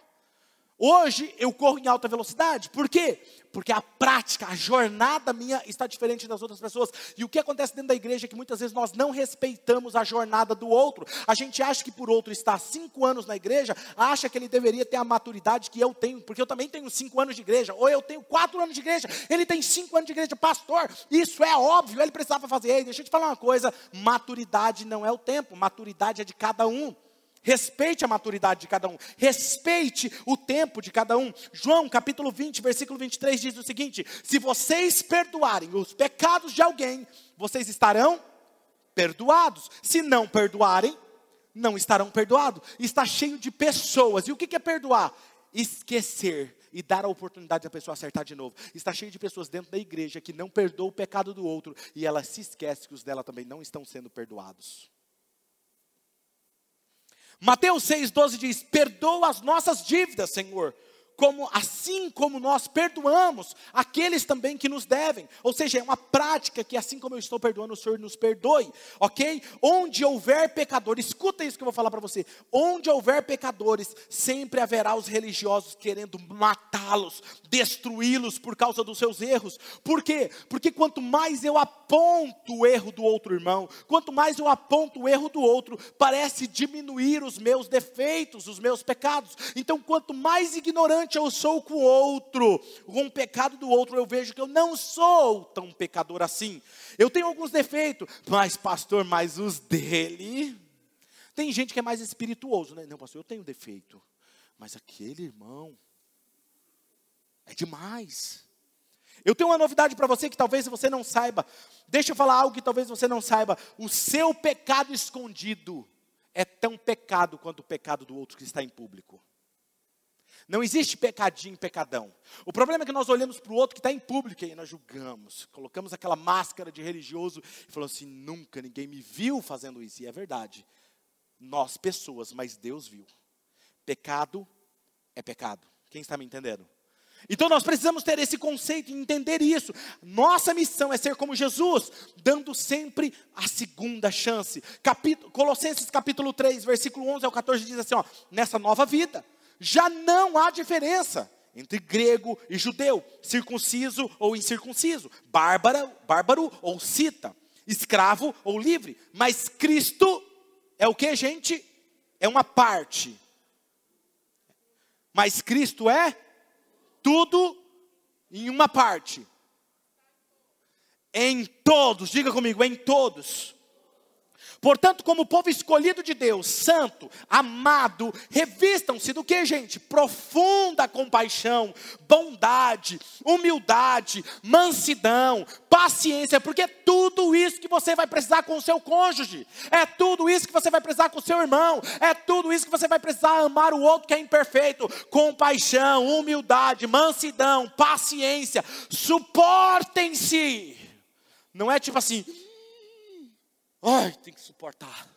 Hoje eu corro em alta velocidade. Por quê? Porque a prática, a jornada minha está diferente das outras pessoas. E o que acontece dentro da igreja é que muitas vezes nós não respeitamos a jornada do outro. A gente acha que por outro estar cinco anos na igreja, acha que ele deveria ter a maturidade que eu tenho, porque eu também tenho cinco anos de igreja, ou eu tenho quatro anos de igreja, ele tem cinco anos de igreja, pastor. Isso é óbvio, ele precisava fazer. Ei, deixa eu te falar uma coisa: maturidade não é o tempo, maturidade é de cada um. Respeite a maturidade de cada um, respeite o tempo de cada um. João capítulo 20, versículo 23 diz o seguinte: Se vocês perdoarem os pecados de alguém, vocês estarão perdoados. Se não perdoarem, não estarão perdoados. Está cheio de pessoas. E o que é perdoar? Esquecer e dar a oportunidade da pessoa acertar de novo. Está cheio de pessoas dentro da igreja que não perdoam o pecado do outro e ela se esquece que os dela também não estão sendo perdoados. Mateus 6,12 diz: Perdoa as nossas dívidas, Senhor, como assim como nós perdoamos aqueles também que nos devem. Ou seja, é uma prática que assim como eu estou perdoando, o Senhor nos perdoe, ok? Onde houver pecadores, escuta isso que eu vou falar para você. Onde houver pecadores, sempre haverá os religiosos querendo matá-los, destruí-los por causa dos seus erros. Por quê? Porque quanto mais eu aponto o erro do outro irmão, quanto mais eu aponto o erro do outro, parece diminuir os meus defeitos, os meus pecados. Então, quanto mais ignorante eu sou com o outro, com o pecado do outro, eu vejo que eu não sou tão pecador assim. Eu tenho alguns defeitos, mas pastor, mas os dele. Tem gente que é mais espirituoso, né? Não, pastor, eu tenho defeito, mas aquele irmão é demais. Eu tenho uma novidade para você que talvez você não saiba. Deixa eu falar algo que talvez você não saiba. O seu pecado escondido é tão pecado quanto o pecado do outro que está em público. Não existe pecadinho, pecadão. O problema é que nós olhamos para o outro que está em público e nós julgamos. Colocamos aquela máscara de religioso e falamos assim: nunca ninguém me viu fazendo isso. E é verdade. Nós, pessoas, mas Deus viu. Pecado é pecado. Quem está me entendendo? Então nós precisamos ter esse conceito e entender isso. Nossa missão é ser como Jesus, dando sempre a segunda chance. Colossenses capítulo 3, versículo 11 ao 14 diz assim, ó, nessa nova vida, já não há diferença entre grego e judeu, circunciso ou incircunciso, bárbara, bárbaro ou cita, escravo ou livre. Mas Cristo é o que, gente? É uma parte. Mas Cristo é tudo em uma parte. Em todos, diga comigo, em todos. Portanto, como povo escolhido de Deus, santo, amado, revistam-se do que, gente? Profunda compaixão, bondade, humildade, mansidão, paciência, porque é tudo isso que você vai precisar com o seu cônjuge, é tudo isso que você vai precisar com o seu irmão, é tudo isso que você vai precisar amar o outro que é imperfeito, compaixão, humildade, mansidão, paciência, suportem-se. Não é tipo assim, Ai, tem que suportar.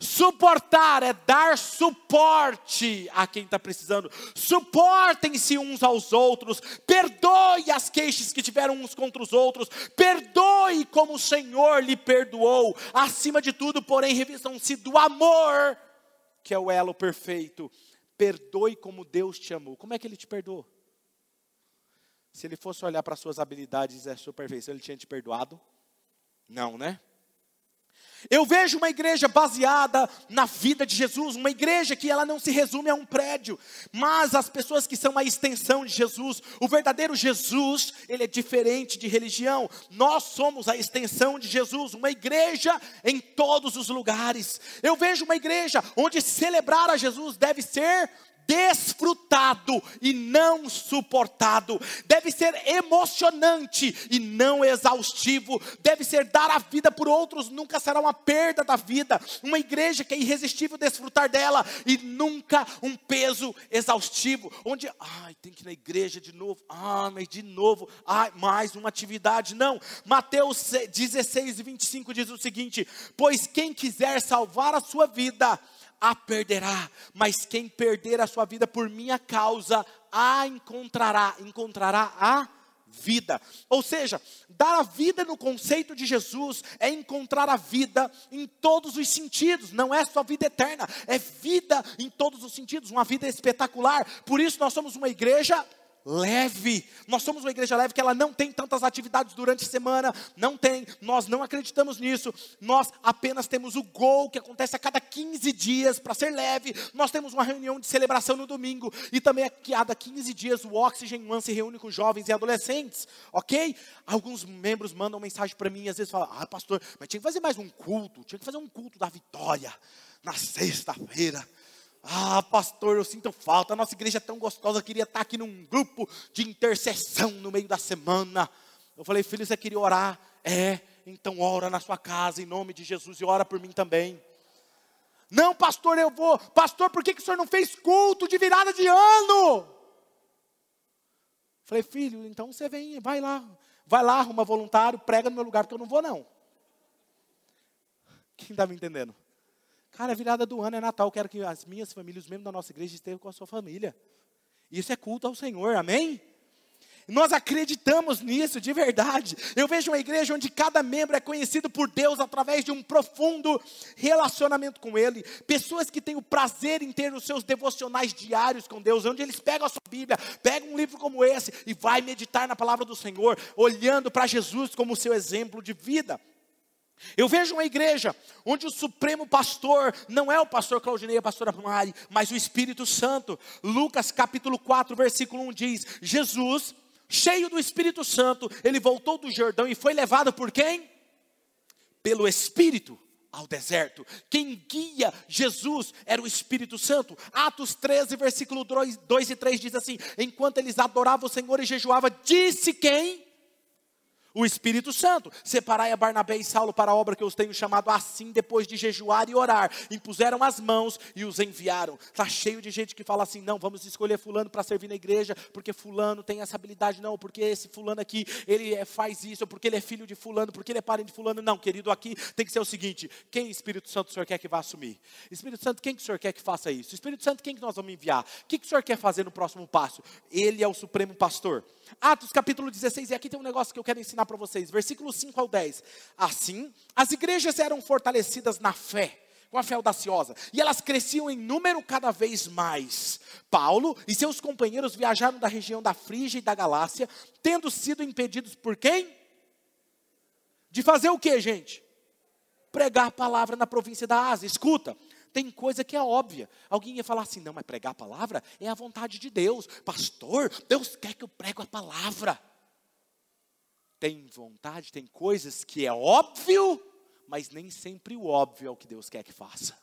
Suportar é dar suporte a quem está precisando. Suportem-se uns aos outros. Perdoe as queixas que tiveram uns contra os outros. Perdoe como o Senhor lhe perdoou. Acima de tudo, porém, revistam-se do amor que é o elo perfeito. Perdoe como Deus te amou. Como é que ele te perdoou? Se ele fosse olhar para suas habilidades e a sua perfeição, ele tinha te perdoado? Não, né? Eu vejo uma igreja baseada na vida de Jesus, uma igreja que ela não se resume a um prédio, mas as pessoas que são a extensão de Jesus, o verdadeiro Jesus, ele é diferente de religião. Nós somos a extensão de Jesus, uma igreja em todos os lugares. Eu vejo uma igreja onde celebrar a Jesus deve ser desfrutado e não suportado, deve ser emocionante e não exaustivo, deve ser dar a vida por outros, nunca será uma perda da vida, uma igreja que é irresistível desfrutar dela e nunca um peso exaustivo, onde, ai, tem que ir na igreja de novo, ah, mas de novo, ai, mais uma atividade, não, Mateus 16, 25 diz o seguinte: pois quem quiser salvar a sua vida, a perderá, mas quem perder a sua vida por minha causa, a encontrará, encontrará a vida. Ou seja, dar a vida no conceito de Jesus é encontrar a vida em todos os sentidos, não é só vida eterna, é vida em todos os sentidos, uma vida espetacular. Por isso nós somos uma igreja leve. Nós somos uma igreja leve que ela não tem tantas atividades durante a semana, não tem. Nós não acreditamos nisso. Nós apenas temos o gol que acontece a cada 15 dias para ser leve. Nós temos uma reunião de celebração no domingo e também a cada 15 dias o Oxygen One se reúne com jovens e adolescentes, OK? Alguns membros mandam mensagem para mim e às vezes falam: "Ah, pastor, mas tinha que fazer mais um culto, tinha que fazer um culto da vitória na sexta-feira". Ah, pastor, eu sinto falta. A nossa igreja é tão gostosa. Eu queria estar aqui num grupo de intercessão no meio da semana. Eu falei, filho, você queria orar? É, então ora na sua casa, em nome de Jesus, e ora por mim também. Não, pastor, eu vou. Pastor, por que, que o senhor não fez culto de virada de ano? Falei, filho, então você vem, vai lá. Vai lá, arruma voluntário, prega no meu lugar, porque eu não vou, não. Quem está me entendendo? Cara, a virada do ano é Natal. Quero que as minhas famílias, os membros da nossa igreja, estejam com a sua família. Isso é culto ao Senhor, amém? Nós acreditamos nisso de verdade. Eu vejo uma igreja onde cada membro é conhecido por Deus através de um profundo relacionamento com Ele. Pessoas que têm o prazer em ter os seus devocionais diários com Deus, onde eles pegam a sua Bíblia, pegam um livro como esse e vai meditar na palavra do Senhor, olhando para Jesus como seu exemplo de vida. Eu vejo uma igreja onde o supremo pastor não é o pastor Claudinei, a pastora Mari, mas o Espírito Santo. Lucas capítulo 4, versículo 1 diz: Jesus, cheio do Espírito Santo, ele voltou do Jordão e foi levado por quem? Pelo Espírito ao deserto. Quem guia Jesus era o Espírito Santo. Atos 13, versículo 2 e 3 diz assim: Enquanto eles adoravam o Senhor e jejuavam, disse quem? O Espírito Santo. Separai a Barnabé e Saulo para a obra que eu os tenho chamado assim, depois de jejuar e orar. Impuseram as mãos e os enviaram. Está cheio de gente que fala assim: não, vamos escolher Fulano para servir na igreja, porque Fulano tem essa habilidade, não, porque esse Fulano aqui, ele é, faz isso, porque ele é filho de Fulano, porque ele é parente de Fulano. Não, querido, aqui tem que ser o seguinte: quem Espírito Santo o Senhor quer que vá assumir? Espírito Santo, quem que o Senhor quer que faça isso? Espírito Santo, quem que nós vamos enviar? O que, que o Senhor quer fazer no próximo passo? Ele é o supremo pastor. Atos capítulo 16, e aqui tem um negócio que eu quero ensinar para vocês, versículos 5 ao 10. Assim, as igrejas eram fortalecidas na fé, com a fé audaciosa, e elas cresciam em número cada vez mais. Paulo e seus companheiros viajaram da região da Frígia e da Galácia, tendo sido impedidos por quem? De fazer o que, gente? Pregar a palavra na província da Ásia. Escuta, tem coisa que é óbvia. Alguém ia falar assim: não, mas pregar a palavra é a vontade de Deus. Pastor, Deus quer que eu prego a palavra. Tem vontade, tem coisas que é óbvio, mas nem sempre o óbvio é o que Deus quer que faça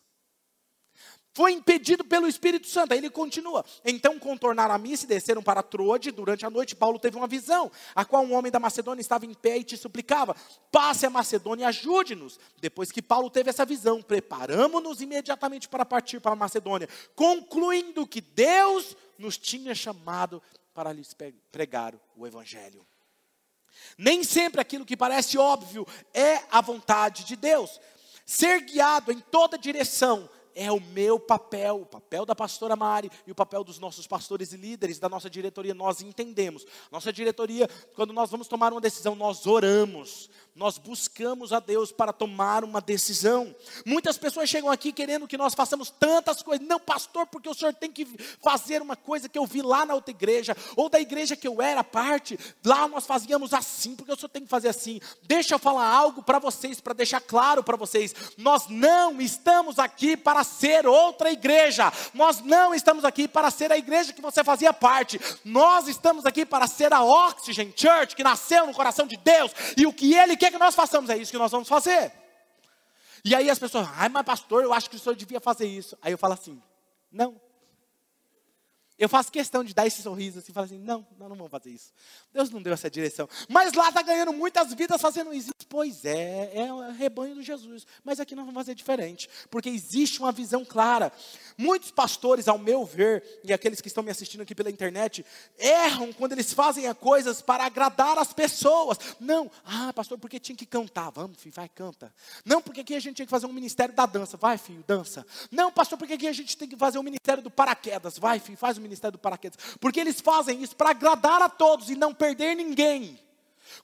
foi impedido pelo Espírito Santo. Aí ele continua. Então contornaram a missa e desceram para Troade. Durante a noite, Paulo teve uma visão, a qual um homem da Macedônia estava em pé e te suplicava: passe a Macedônia e ajude-nos. Depois que Paulo teve essa visão, preparamos-nos imediatamente para partir para a Macedônia, concluindo que Deus nos tinha chamado para lhes pregar o Evangelho. Nem sempre aquilo que parece óbvio é a vontade de Deus. Ser guiado em toda direção é o meu papel, o papel da pastora Mari e o papel dos nossos pastores e líderes, da nossa diretoria. Nós entendemos. Nossa diretoria, quando nós vamos tomar uma decisão, nós oramos, nós buscamos a Deus para tomar uma decisão. Muitas pessoas chegam aqui querendo que nós façamos tantas coisas. Não, pastor, porque o senhor tem que fazer uma coisa que eu vi lá na outra igreja, ou da igreja que eu era parte, lá nós fazíamos assim, porque o senhor tem que fazer assim. Deixa eu falar algo para vocês, para deixar claro para vocês. Nós não estamos aqui para ser outra igreja. Nós não estamos aqui para ser a igreja que você fazia parte. Nós estamos aqui para ser a Oxygen Church, que nasceu no coração de Deus, e o que Ele quer que nós façamos? É isso que nós vamos fazer. E aí as pessoas, ai, mas pastor, eu acho que o senhor devia fazer isso. Aí eu falo assim, não. Eu faço questão de dar esse sorriso assim, falar assim, não, nós não vamos fazer isso. Deus não deu essa direção. Mas lá está ganhando muitas vidas fazendo isso. Pois é, é o rebanho de Jesus. Mas aqui nós vamos fazer diferente, porque existe uma visão clara. Muitos pastores, ao meu ver, e aqueles que estão me assistindo aqui pela internet, erram quando eles fazem as coisas para agradar as pessoas. Não, ah, pastor, porque tinha que cantar. Vamos, filho, vai, canta. Não, porque aqui a gente tinha que fazer um ministério da dança. Vai, filho, dança. Não, pastor, porque aqui a gente tem que fazer um ministério do paraquedas. Vai, filho, faz o ministério do paraquedas. Porque eles fazem isso para agradar a todos e não perder ninguém.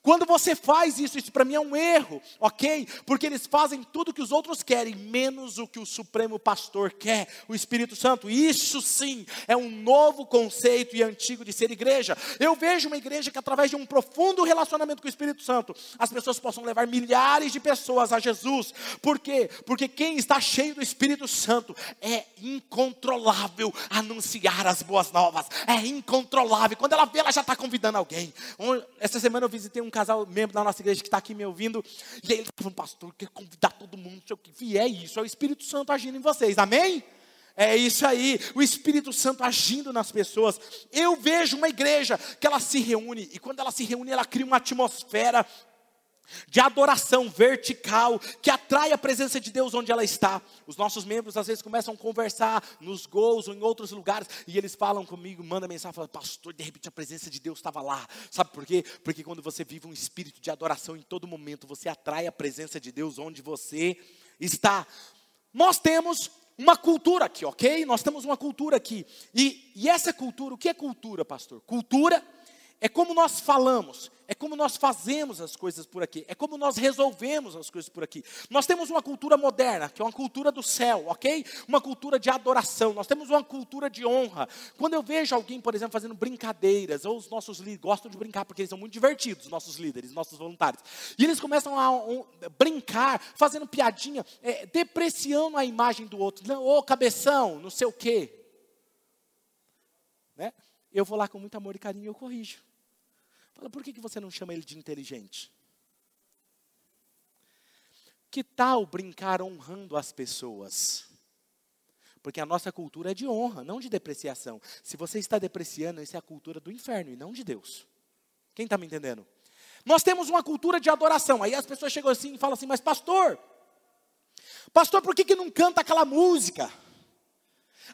Quando você faz isso, isso para mim é um erro, ok? Porque eles fazem tudo que os outros querem, menos o que o Supremo Pastor quer, o Espírito Santo. Isso sim é um novo conceito e antigo de ser igreja. Eu vejo uma igreja que, através de um profundo relacionamento com o Espírito Santo, as pessoas possam levar milhares de pessoas a Jesus. Por quê? Porque quem está cheio do Espírito Santo é incontrolável anunciar as boas novas, é incontrolável. Quando ela vê, ela já está convidando alguém. Essa semana eu visitei um casal membro da nossa igreja que está aqui me ouvindo, e ele está falando, pastor, quer convidar todo mundo, sei o que. E é isso, é o Espírito Santo agindo em vocês, amém? É isso aí, o Espírito Santo agindo nas pessoas. Eu vejo uma igreja que ela se reúne, e quando ela se reúne, ela cria uma atmosfera de adoração vertical, que atrai a presença de Deus onde ela está. Os nossos membros às vezes começam a conversar nos gols ou em outros lugares, e eles falam comigo, mandam mensagem, falam, pastor, de repente a presença de Deus estava lá. Sabe por quê? Porque quando você vive um espírito de adoração em todo momento, você atrai a presença de Deus onde você está. Nós temos uma cultura aqui, ok? Nós temos uma cultura aqui. E, e essa cultura, o que é cultura, pastor? Cultura é como nós falamos, é como nós fazemos as coisas por aqui, é como nós resolvemos as coisas por aqui. Nós temos uma cultura moderna, que é uma cultura do céu, ok? Uma cultura de adoração, nós temos uma cultura de honra. Quando eu vejo alguém, por exemplo, fazendo brincadeiras, ou os nossos líderes gostam de brincar, porque eles são muito divertidos, nossos líderes, nossos voluntários, e eles começam a um, brincar, fazendo piadinha, é, depreciando a imagem do outro, ô oh, cabeção, não sei o quê. Né? Eu vou lá com muito amor e carinho e eu corrijo. Fala, por que, que você não chama ele de inteligente? Que tal brincar honrando as pessoas? Porque a nossa cultura é de honra, não de depreciação. Se você está depreciando, isso é a cultura do inferno e não de Deus. Quem está me entendendo? Nós temos uma cultura de adoração. Aí as pessoas chegam assim e falam assim: Mas, pastor, pastor, por que, que não canta aquela música?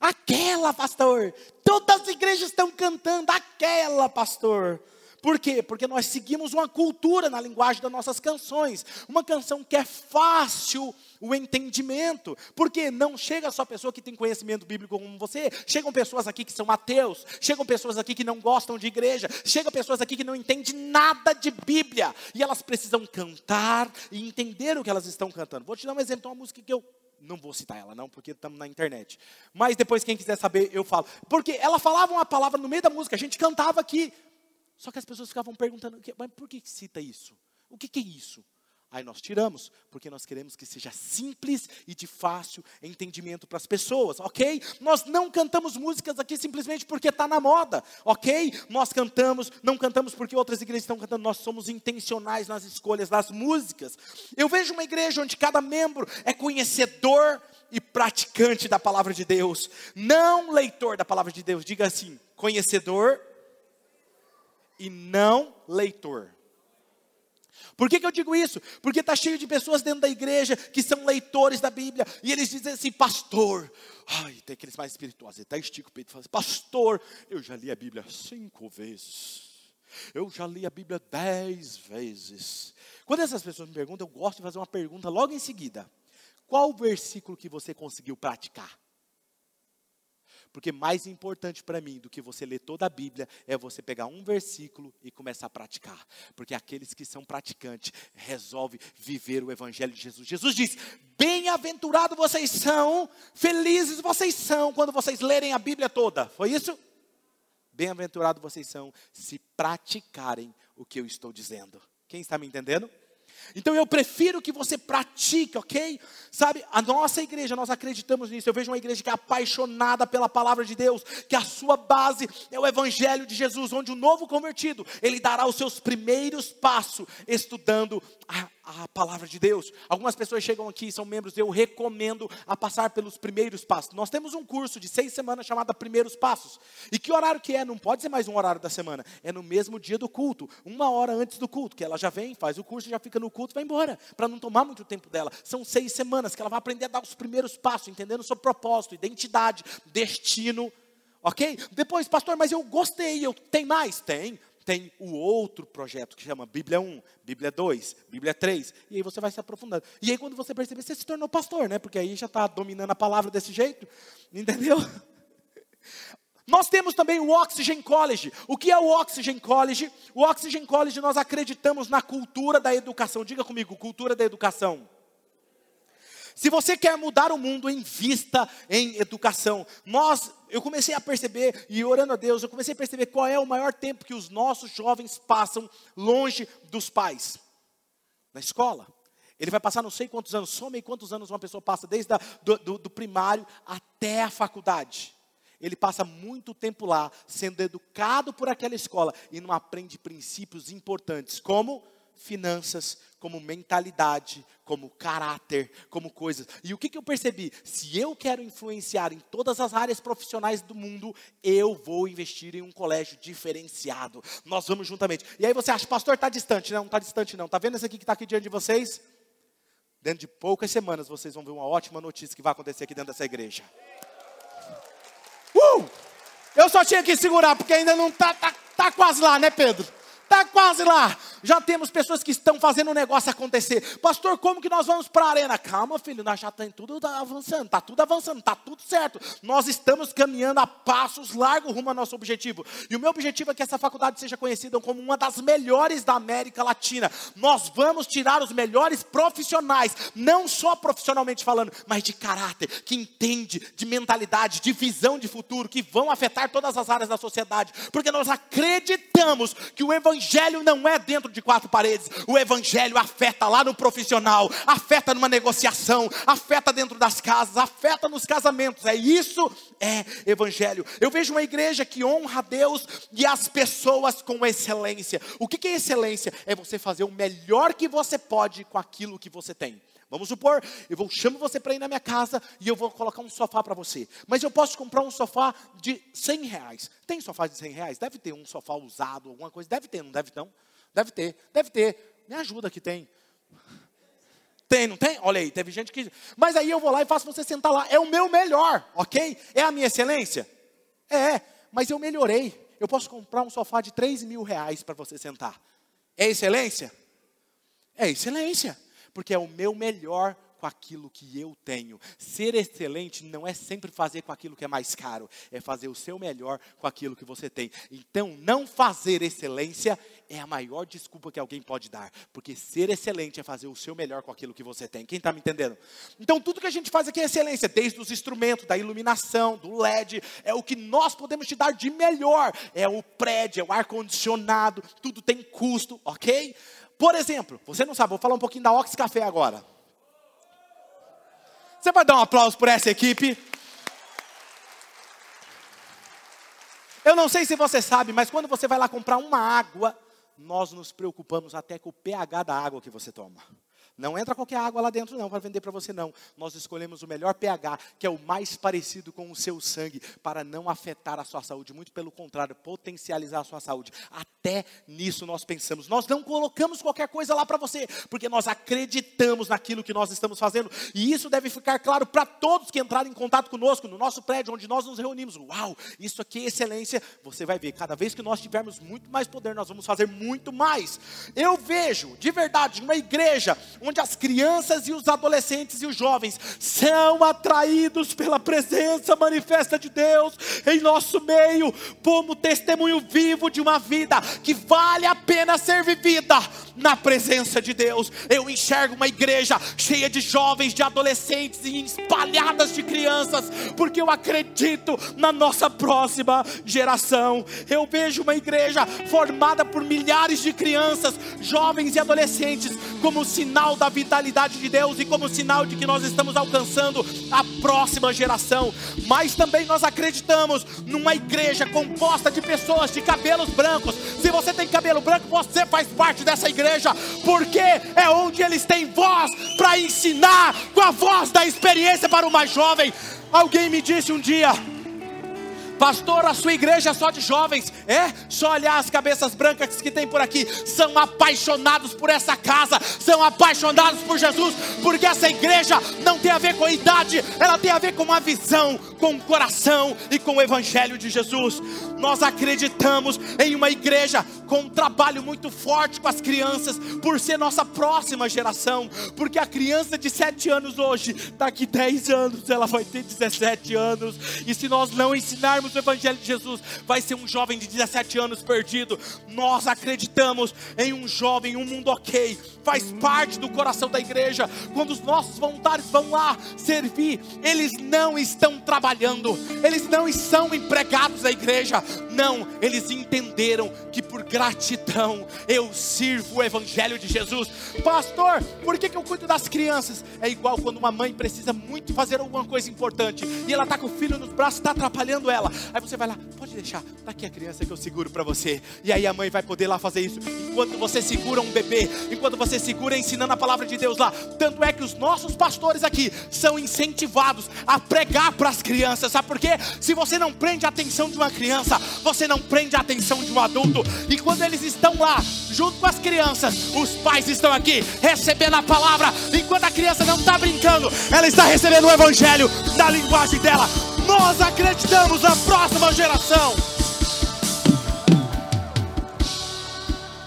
Aquela, pastor. Todas as igrejas estão cantando aquela, pastor. Por quê? Porque nós seguimos uma cultura na linguagem das nossas canções. Uma canção que é fácil o entendimento. Porque não chega só pessoa que tem conhecimento bíblico como você. Chegam pessoas aqui que são ateus. Chegam pessoas aqui que não gostam de igreja. Chegam pessoas aqui que não entendem nada de Bíblia. E elas precisam cantar e entender o que elas estão cantando. Vou te dar um exemplo de uma música que eu não vou citar ela não, porque estamos na internet. Mas depois quem quiser saber, eu falo. Porque ela falava uma palavra no meio da música, a gente cantava aqui. Só que as pessoas ficavam perguntando, mas por que cita isso? O que, que é isso? Aí nós tiramos, porque nós queremos que seja simples e de fácil entendimento para as pessoas, ok? Nós não cantamos músicas aqui simplesmente porque está na moda, ok? Nós cantamos, não cantamos porque outras igrejas estão cantando, nós somos intencionais nas escolhas das músicas. Eu vejo uma igreja onde cada membro é conhecedor e praticante da palavra de Deus, não leitor da palavra de Deus, diga assim: conhecedor e não leitor. Por que, que eu digo isso? Porque está cheio de pessoas dentro da igreja que são leitores da Bíblia e eles dizem assim, pastor. Ai, tem aqueles mais espirituosos, até estica o peito e fala assim, pastor, eu já li a Bíblia cinco vezes. Eu já li a Bíblia dez vezes. Quando essas pessoas me perguntam, eu gosto de fazer uma pergunta logo em seguida. Qual versículo que você conseguiu praticar? Porque mais importante para mim do que você ler toda a Bíblia é você pegar um versículo e começar a praticar. Porque aqueles que são praticantes resolvem viver o Evangelho de Jesus. Jesus diz: Bem-aventurado vocês são, felizes vocês são quando vocês lerem a Bíblia toda. Foi isso? Bem-aventurado vocês são se praticarem o que eu estou dizendo. Quem está me entendendo? Então eu prefiro que você pratique, ok? Sabe, a nossa igreja, nós acreditamos nisso. Eu vejo uma igreja que é apaixonada pela palavra de Deus, que a sua base é o evangelho de Jesus, onde o novo convertido, ele dará os seus primeiros passos estudando a, a palavra de Deus. Algumas pessoas chegam aqui, são membros, eu recomendo a passar pelos primeiros passos. Nós temos um curso de seis semanas chamado Primeiros Passos. E que horário que é? Não pode ser mais um horário da semana. É no mesmo dia do culto, uma hora antes do culto, que ela já vem, faz o curso, já fica no culto, vai embora, para não tomar muito tempo dela. São seis semanas que ela vai aprender a dar os primeiros passos, entendendo o seu propósito, identidade, destino. Ok? Depois, pastor, mas eu gostei, eu tem mais? Tem tem o outro projeto que chama Bíblia 1, Bíblia 2, Bíblia 3, e aí você vai se aprofundando. E aí quando você perceber, você se tornou pastor, né? Porque aí já está dominando a palavra desse jeito, entendeu? Nós temos também o Oxygen College. O que é o Oxygen College? O Oxygen College nós acreditamos na cultura da educação. Diga comigo, cultura da educação. Se você quer mudar o mundo, invista em educação. Nós, eu comecei a perceber, e orando a Deus, eu comecei a perceber qual é o maior tempo que os nossos jovens passam longe dos pais. Na escola. Ele vai passar não sei quantos anos, some quantos anos uma pessoa passa, desde a, do, do, do primário até a faculdade. Ele passa muito tempo lá, sendo educado por aquela escola, e não aprende princípios importantes, como finanças, como mentalidade, como caráter, como coisas. E o que, que eu percebi? Se eu quero influenciar em todas as áreas profissionais do mundo, eu vou investir em um colégio diferenciado. Nós vamos juntamente. E aí você acha, pastor, está distante? Não, está distante não. Está vendo esse aqui que está aqui diante de vocês? Dentro de poucas semanas vocês vão ver uma ótima notícia que vai acontecer aqui dentro dessa igreja. Uh! Eu só tinha que segurar, porque ainda não está tá, tá quase lá, né, Pedro? Está quase lá. Já temos pessoas que estão fazendo o negócio acontecer. Pastor, como que nós vamos para a arena? Calma, filho, nós já estamos tudo avançando, está tudo avançando, está tudo certo. Nós estamos caminhando a passos largos rumo ao nosso objetivo. E o meu objetivo é que essa faculdade seja conhecida como uma das melhores da América Latina. Nós vamos tirar os melhores profissionais, não só profissionalmente falando, mas de caráter, que entende de mentalidade, de visão de futuro, que vão afetar todas as áreas da sociedade. Porque nós acreditamos que o evangelho não é dentro de quatro paredes. O evangelho afeta lá no profissional, afeta numa negociação, afeta dentro das casas, afeta nos casamentos. É isso é evangelho. Eu vejo uma igreja que honra a Deus e as pessoas com excelência. O que é excelência? É você fazer o melhor que você pode com aquilo que você tem. Vamos supor, eu vou chamo você para ir na minha casa e eu vou colocar um sofá para você. Mas eu posso comprar um sofá de 100 reais. Tem sofá de 100 reais? Deve ter um sofá usado, alguma coisa. Deve ter, não deve não? Deve ter, deve ter. Me ajuda que tem. Tem, não tem? Olha aí, teve gente que. Mas aí eu vou lá e faço você sentar lá. É o meu melhor, ok? É a minha excelência? É, mas eu melhorei. Eu posso comprar um sofá de 3 mil reais para você sentar. É excelência? É excelência porque é o meu melhor com aquilo que eu tenho. Ser excelente não é sempre fazer com aquilo que é mais caro, é fazer o seu melhor com aquilo que você tem. Então, não fazer excelência é a maior desculpa que alguém pode dar, porque ser excelente é fazer o seu melhor com aquilo que você tem. Quem está me entendendo? Então, tudo que a gente faz aqui é excelência, desde os instrumentos, da iluminação, do LED, é o que nós podemos te dar de melhor. É o prédio, é o ar-condicionado, tudo tem custo, ok? Por exemplo, você não sabe, vou falar um pouquinho da Ox Café agora. Você vai dar um aplauso por essa equipe? Eu não sei se você sabe, mas quando você vai lá comprar uma água, nós nos preocupamos até com o pH da água que você toma. Não entra qualquer água lá dentro, não, para vender para você, não. Nós escolhemos o melhor pH, que é o mais parecido com o seu sangue, para não afetar a sua saúde. Muito pelo contrário, potencializar a sua saúde. Até nisso nós pensamos. Nós não colocamos qualquer coisa lá para você, porque nós acreditamos naquilo que nós estamos fazendo. E isso deve ficar claro para todos que entrarem em contato conosco, no nosso prédio, onde nós nos reunimos. Uau, isso aqui é excelência. Você vai ver, cada vez que nós tivermos muito mais poder, nós vamos fazer muito mais. Eu vejo, de verdade, uma igreja onde as crianças e os adolescentes e os jovens são atraídos pela presença manifesta de Deus em nosso meio, como testemunho vivo de uma vida que vale a pena ser vivida na presença de Deus. Eu enxergo uma igreja cheia de jovens, de adolescentes e espalhadas de crianças, porque eu acredito na nossa próxima geração. Eu vejo uma igreja formada por milhares de crianças, jovens e adolescentes, como sinal da vitalidade de Deus e como sinal de que nós estamos alcançando a próxima geração. Mas também nós acreditamos numa igreja composta de pessoas de cabelos brancos. Se você tem cabelo branco, você faz parte dessa igreja, porque é onde eles têm voz para ensinar com a voz da experiência para o mais jovem. Alguém me disse um dia, Pastor, a sua igreja é só de jovens. É? Só olhar as cabeças brancas que tem por aqui. São apaixonados por essa casa. São apaixonados por Jesus. Porque essa igreja não tem a ver com a idade. Ela tem a ver com uma visão, com o coração e com o evangelho de Jesus. Nós acreditamos em uma igreja com um trabalho muito forte com as crianças. Por ser nossa próxima geração. Porque a criança de 7 anos hoje, daqui 10 anos, ela vai ter 17 anos. E se nós não ensinarmos o Evangelho de Jesus, vai ser um jovem de 17 anos perdido. Nós acreditamos em um jovem, um mundo ok, faz parte do coração da igreja. Quando os nossos voluntários vão lá servir, eles não estão trabalhando, eles não são empregados da igreja, não, eles entenderam que por gratidão eu sirvo o Evangelho de Jesus. Pastor, por que, que eu cuido das crianças? É igual quando uma mãe precisa muito fazer alguma coisa importante e ela está com o filho nos braços, está atrapalhando ela. Aí você vai lá, pode deixar, está aqui a criança que eu seguro para você. E aí a mãe vai poder lá fazer isso. Enquanto você segura um bebê, enquanto você segura ensinando a palavra de Deus lá. Tanto é que os nossos pastores aqui são incentivados a pregar para as crianças. Sabe por quê? Se você não prende a atenção de uma criança, você não prende a atenção de um adulto. E quando eles estão lá, junto com as crianças, os pais estão aqui recebendo a palavra. Enquanto a criança não está brincando, ela está recebendo o evangelho na linguagem dela. Nós acreditamos na próxima geração.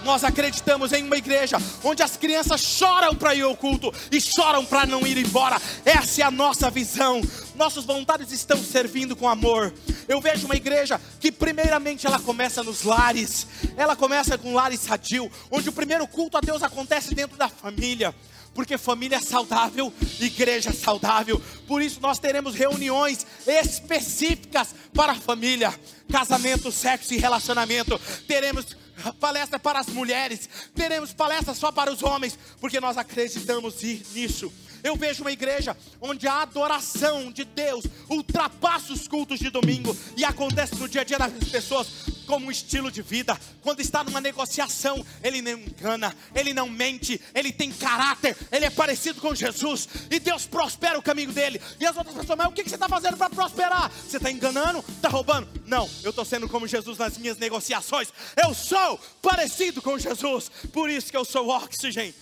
Nós acreditamos em uma igreja onde as crianças choram para ir ao culto e choram para não ir embora. Essa é a nossa visão. Nossos voluntários estão servindo com amor. Eu vejo uma igreja que, primeiramente, ela começa nos lares. Ela começa com lares sadio, onde o primeiro culto a Deus acontece dentro da família porque família é saudável, igreja é saudável. Por isso nós teremos reuniões específicas para a família, casamento, sexo e relacionamento. Teremos palestra para as mulheres, teremos palestra só para os homens, porque nós acreditamos nisso. Eu vejo uma igreja onde a adoração de Deus ultrapassa os cultos de domingo e acontece no dia a dia das pessoas como um estilo de vida. Quando está numa negociação, ele não engana, ele não mente, ele tem caráter, ele é parecido com Jesus e Deus prospera o caminho dele. E as outras pessoas, mas o que você está fazendo para prosperar? Você está enganando? Está roubando? Não, eu estou sendo como Jesus nas minhas negociações. Eu sou parecido com Jesus, por isso que eu sou oxigênio.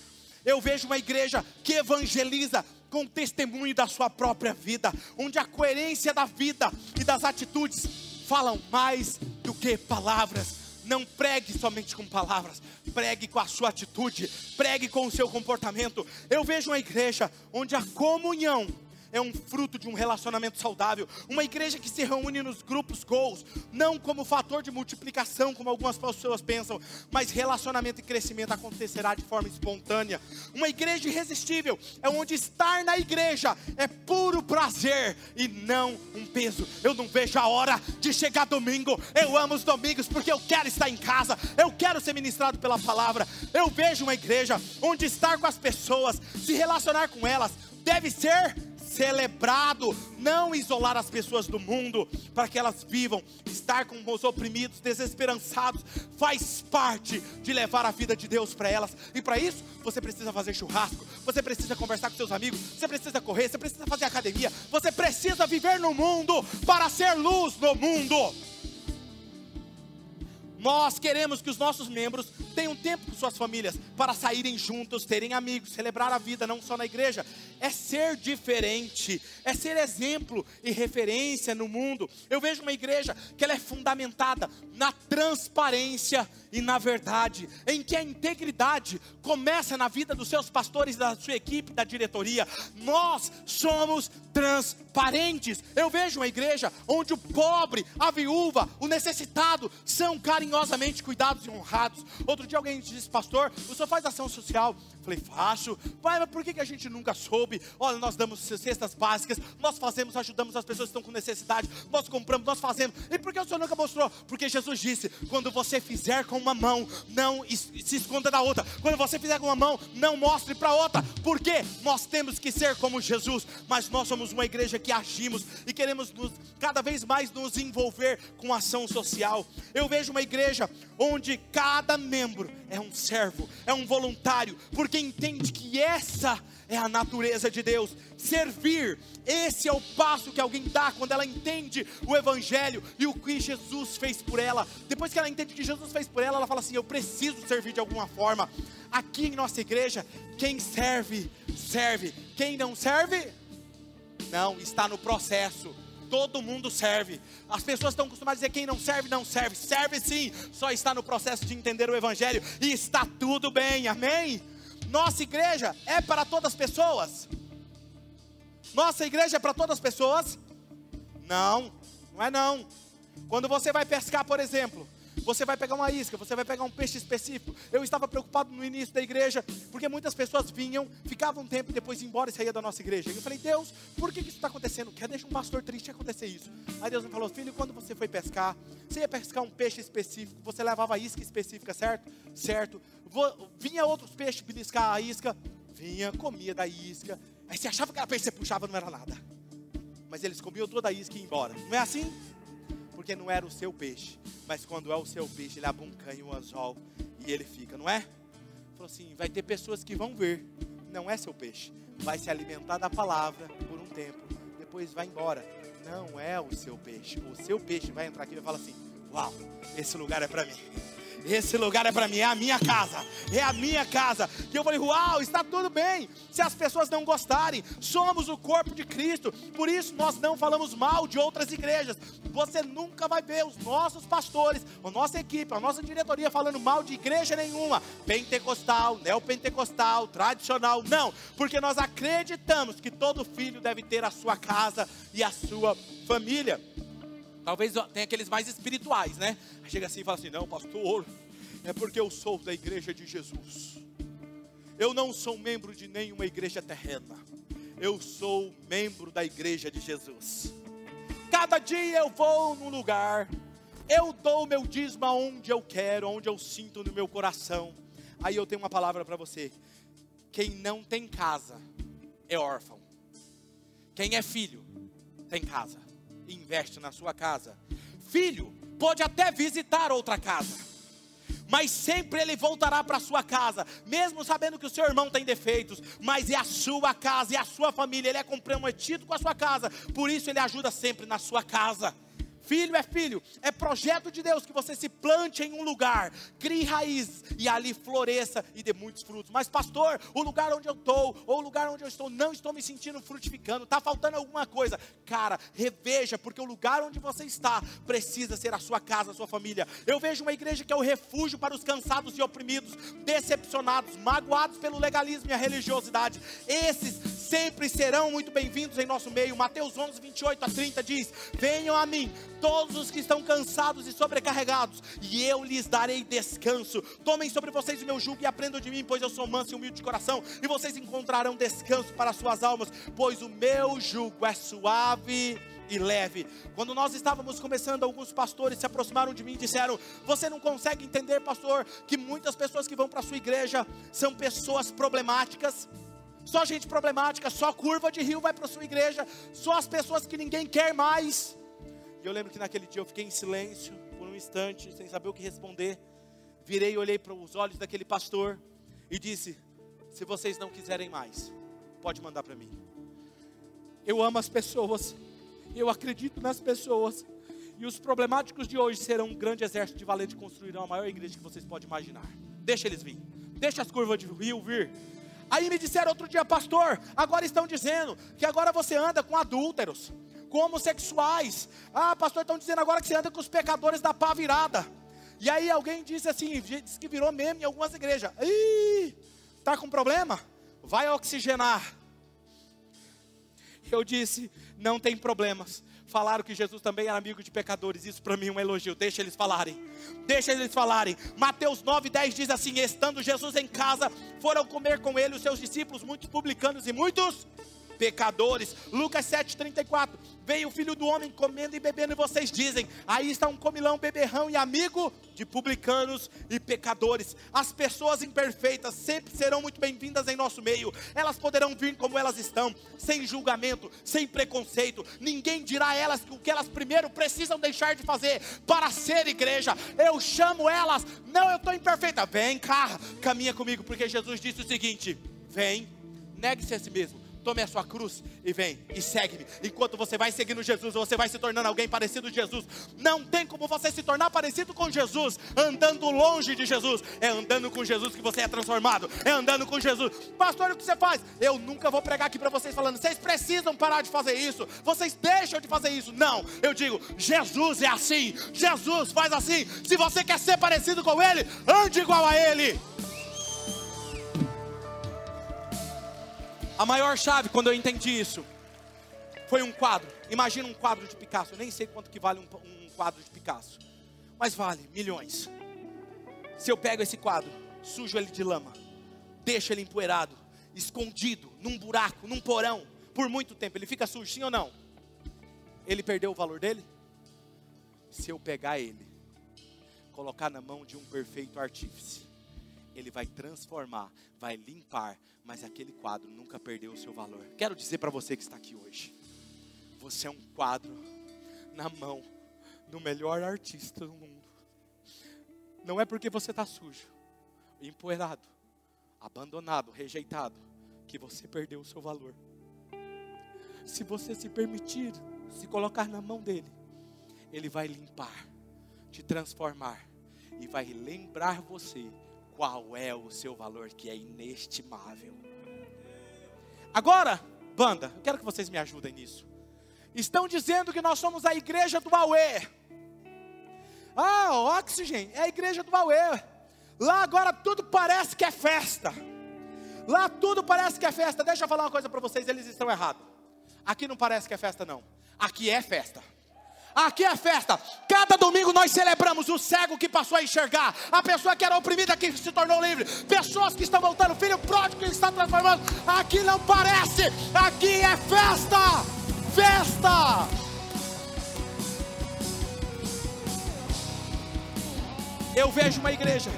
Eu vejo uma igreja que evangeliza com testemunho da sua própria vida, onde a coerência da vida e das atitudes falam mais do que palavras. Não pregue somente com palavras, pregue com a sua atitude, pregue com o seu comportamento. Eu vejo uma igreja onde a comunhão é um fruto de um relacionamento saudável. Uma igreja que se reúne nos grupos goals, não como fator de multiplicação, como algumas pessoas pensam, mas relacionamento e crescimento acontecerá de forma espontânea. Uma igreja irresistível é onde estar na igreja é puro prazer e não um peso. Eu não vejo a hora de chegar domingo. Eu amo os domingos porque eu quero estar em casa, eu quero ser ministrado pela palavra. Eu vejo uma igreja onde estar com as pessoas, se relacionar com elas, deve ser celebrado, não isolar as pessoas do mundo para que elas vivam, estar com os oprimidos, desesperançados, faz parte de levar a vida de Deus para elas. E para isso, você precisa fazer churrasco, você precisa conversar com seus amigos, você precisa correr, você precisa fazer academia, você precisa viver no mundo para ser luz no mundo. Nós queremos que os nossos membros tenham tempo com suas famílias para saírem juntos, terem amigos, celebrar a vida, não só na igreja. É ser diferente, é ser exemplo e referência no mundo. Eu vejo uma igreja que ela é fundamentada na transparência e na verdade, em que a integridade começa na vida dos seus pastores, da sua equipe, da diretoria. Nós somos transparentes. Eu vejo uma igreja onde o pobre, a viúva, o necessitado são carinhosamente cuidados e honrados. Outro dia alguém disse, pastor, o senhor faz ação social? Falei, faço. Pai, mas por que, que a gente nunca soube? Olha, nós damos cestas básicas, nós fazemos, ajudamos as pessoas que estão com necessidade, nós compramos, nós fazemos. E por que o Senhor nunca mostrou? Porque Jesus disse: quando você fizer com uma mão, não se esconda da outra. Quando você fizer com uma mão, não mostre para outra. Por quê? Nós temos que ser como Jesus, mas nós somos uma igreja que agimos e queremos nos, cada vez mais nos envolver com ação social. Eu vejo uma igreja onde cada membro é um servo, é um voluntário, porque entende que essa é a natureza de Deus. Servir, esse é o passo que alguém dá quando ela entende o Evangelho e o que Jesus fez por ela. Depois que ela entende o que Jesus fez por ela, ela fala assim: Eu preciso servir de alguma forma. Aqui em nossa igreja, quem serve, serve. Quem não serve, não, está no processo todo mundo serve. As pessoas estão acostumadas a dizer quem não serve, não serve. Serve sim, só está no processo de entender o Evangelho e está tudo bem, amém? Nossa igreja é para todas as pessoas? Nossa igreja é para todas as pessoas? Não, não é não. Quando você vai pescar, por exemplo, você vai pegar uma isca, você vai pegar um peixe específico. Eu estava preocupado no início da igreja, porque muitas pessoas vinham, ficavam um tempo e depois iam embora e saíam da nossa igreja. E eu falei, Deus, por que isso está acontecendo? Quer deixar um pastor triste acontecer isso? Aí Deus me falou, filho, quando você foi pescar, você ia pescar um peixe específico, você levava a isca específica, certo? Certo. Vinha outros peixes beliscar a isca, vinha, comia da isca. Aí você achava que era peixe que você puxava, não era nada. Mas eles comiam toda a isca e iam embora. Não é assim? Porque não era o seu peixe. Mas quando é o seu peixe, ele abuncanha o anzol e ele fica, não é? Falou assim: vai ter pessoas que vão ver, não é seu peixe, vai se alimentar da palavra por um tempo, depois vai embora. Não é o seu peixe. O seu peixe vai entrar aqui e vai falar assim: Uau, esse lugar é para mim. Esse lugar é para mim, é a minha casa, é a minha casa. E eu falei, uau, está tudo bem. Se as pessoas não gostarem, somos o corpo de Cristo. Por isso nós não falamos mal de outras igrejas. Você nunca vai ver os nossos pastores, a nossa equipe, a nossa diretoria falando mal de igreja nenhuma, pentecostal, neopentecostal, tradicional, não, porque nós acreditamos que todo filho deve ter a sua casa e a sua família. Talvez tenha aqueles mais espirituais, né? Chega assim e fala assim: não, pastor, é porque eu sou da igreja de Jesus. Eu não sou membro de nenhuma igreja terrena. Eu sou membro da igreja de Jesus. Cada dia eu vou num lugar, eu dou meu dízimo aonde eu quero, onde eu sinto no meu coração. Aí eu tenho uma palavra para você: quem não tem casa é órfão. Quem é filho tem casa investe na sua casa. Filho pode até visitar outra casa, mas sempre ele voltará para sua casa, mesmo sabendo que o seu irmão tem defeitos, mas é a sua casa, é a sua família, ele é comprometido com a sua casa, por isso ele ajuda sempre na sua casa. Filho é filho, é projeto de Deus que você se plante em um lugar, crie raiz e ali floresça e dê muitos frutos. Mas, pastor, o lugar onde eu estou, ou o lugar onde eu estou, não estou me sentindo frutificando, está faltando alguma coisa. Cara, reveja, porque o lugar onde você está precisa ser a sua casa, a sua família. Eu vejo uma igreja que é o refúgio para os cansados e oprimidos, decepcionados, magoados pelo legalismo e a religiosidade. Esses sempre serão muito bem-vindos em nosso meio. Mateus 11, 28 a 30 diz: Venham a mim todos os que estão cansados e sobrecarregados, e eu lhes darei descanso. Tomem sobre vocês o meu jugo e aprendam de mim, pois eu sou manso e humilde de coração, e vocês encontrarão descanso para suas almas, pois o meu jugo é suave e leve. Quando nós estávamos começando, alguns pastores se aproximaram de mim e disseram: Você não consegue entender, pastor, que muitas pessoas que vão para a sua igreja são pessoas problemáticas? Só gente problemática, só curva de rio vai para a sua igreja, só as pessoas que ninguém quer mais. E eu lembro que naquele dia eu fiquei em silêncio por um instante, sem saber o que responder. Virei e olhei para os olhos daquele pastor e disse: Se vocês não quiserem mais, pode mandar para mim. Eu amo as pessoas, eu acredito nas pessoas, E os problemáticos de hoje serão um grande exército de valentes construirão a maior igreja que vocês podem imaginar. Deixa eles vir. Deixa as curvas de rio vir. Aí me disseram outro dia, pastor, agora estão dizendo que agora você anda com adúlteros, com homossexuais. Ah, pastor, estão dizendo agora que você anda com os pecadores da pá virada. E aí alguém disse assim, disse que virou meme em algumas igrejas. Ih, tá com problema? Vai oxigenar. Eu disse, não tem problemas falaram que Jesus também era amigo de pecadores. Isso para mim é um elogio. Deixa eles falarem. Deixa eles falarem. Mateus 9, 10 diz assim: Estando Jesus em casa, foram comer com ele os seus discípulos, muitos publicanos e muitos pecadores. Lucas 7,34. Veio o filho do homem comendo e bebendo, e vocês dizem: aí está um comilão, beberrão e amigo de publicanos e pecadores. As pessoas imperfeitas sempre serão muito bem-vindas em nosso meio. Elas poderão vir como elas estão, sem julgamento, sem preconceito. Ninguém dirá a elas o que elas primeiro precisam deixar de fazer para ser igreja. Eu chamo elas, não, eu estou imperfeita. Vem cá, caminha comigo, porque Jesus disse o seguinte: vem, negue-se a si mesmo tome a sua cruz e vem e segue-me. Enquanto você vai seguindo Jesus, você vai se tornando alguém parecido com Jesus. Não tem como você se tornar parecido com Jesus andando longe de Jesus. É andando com Jesus que você é transformado. É andando com Jesus. Pastor, o que você faz? Eu nunca vou pregar aqui para vocês falando, vocês precisam parar de fazer isso. Vocês deixam de fazer isso. Não, eu digo, Jesus é assim. Jesus faz assim. Se você quer ser parecido com ele, ande igual a ele. A maior chave, quando eu entendi isso, foi um quadro. Imagina um quadro de Picasso. Eu nem sei quanto que vale um, um quadro de Picasso. Mas vale milhões. Se eu pego esse quadro, sujo ele de lama, deixo ele empoeirado, escondido, num buraco, num porão, por muito tempo, ele fica sujo, sim ou não? Ele perdeu o valor dele? Se eu pegar ele, colocar na mão de um perfeito artífice, ele vai transformar, vai limpar, mas aquele quadro nunca perdeu o seu valor. Quero dizer para você que está aqui hoje: você é um quadro na mão do melhor artista do mundo. Não é porque você está sujo, empoeirado, abandonado, rejeitado, que você perdeu o seu valor. Se você se permitir se colocar na mão dele, ele vai limpar, te transformar e vai lembrar você qual é o seu valor que é inestimável. Agora, banda, eu quero que vocês me ajudem nisso. Estão dizendo que nós somos a igreja do Aue. Ah, Oxygen é a igreja do Aue. Lá agora tudo parece que é festa. Lá tudo parece que é festa. Deixa eu falar uma coisa para vocês, eles estão errados. Aqui não parece que é festa, não. Aqui é festa. Aqui é festa. Cada domingo nós celebramos o cego que passou a enxergar, a pessoa que era oprimida que se tornou livre, pessoas que estão voltando, filho pródigo que está transformando. Aqui não parece, aqui é festa. Festa. Eu vejo uma igreja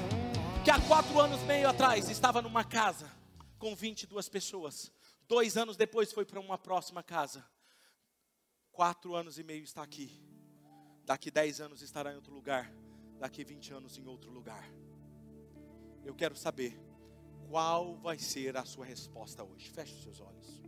que há quatro anos meio atrás estava numa casa com 22 pessoas. Dois anos depois foi para uma próxima casa quatro anos e meio está aqui. Daqui dez anos estará em outro lugar. Daqui vinte anos em outro lugar. Eu quero saber qual vai ser a sua resposta hoje. Feche os seus olhos.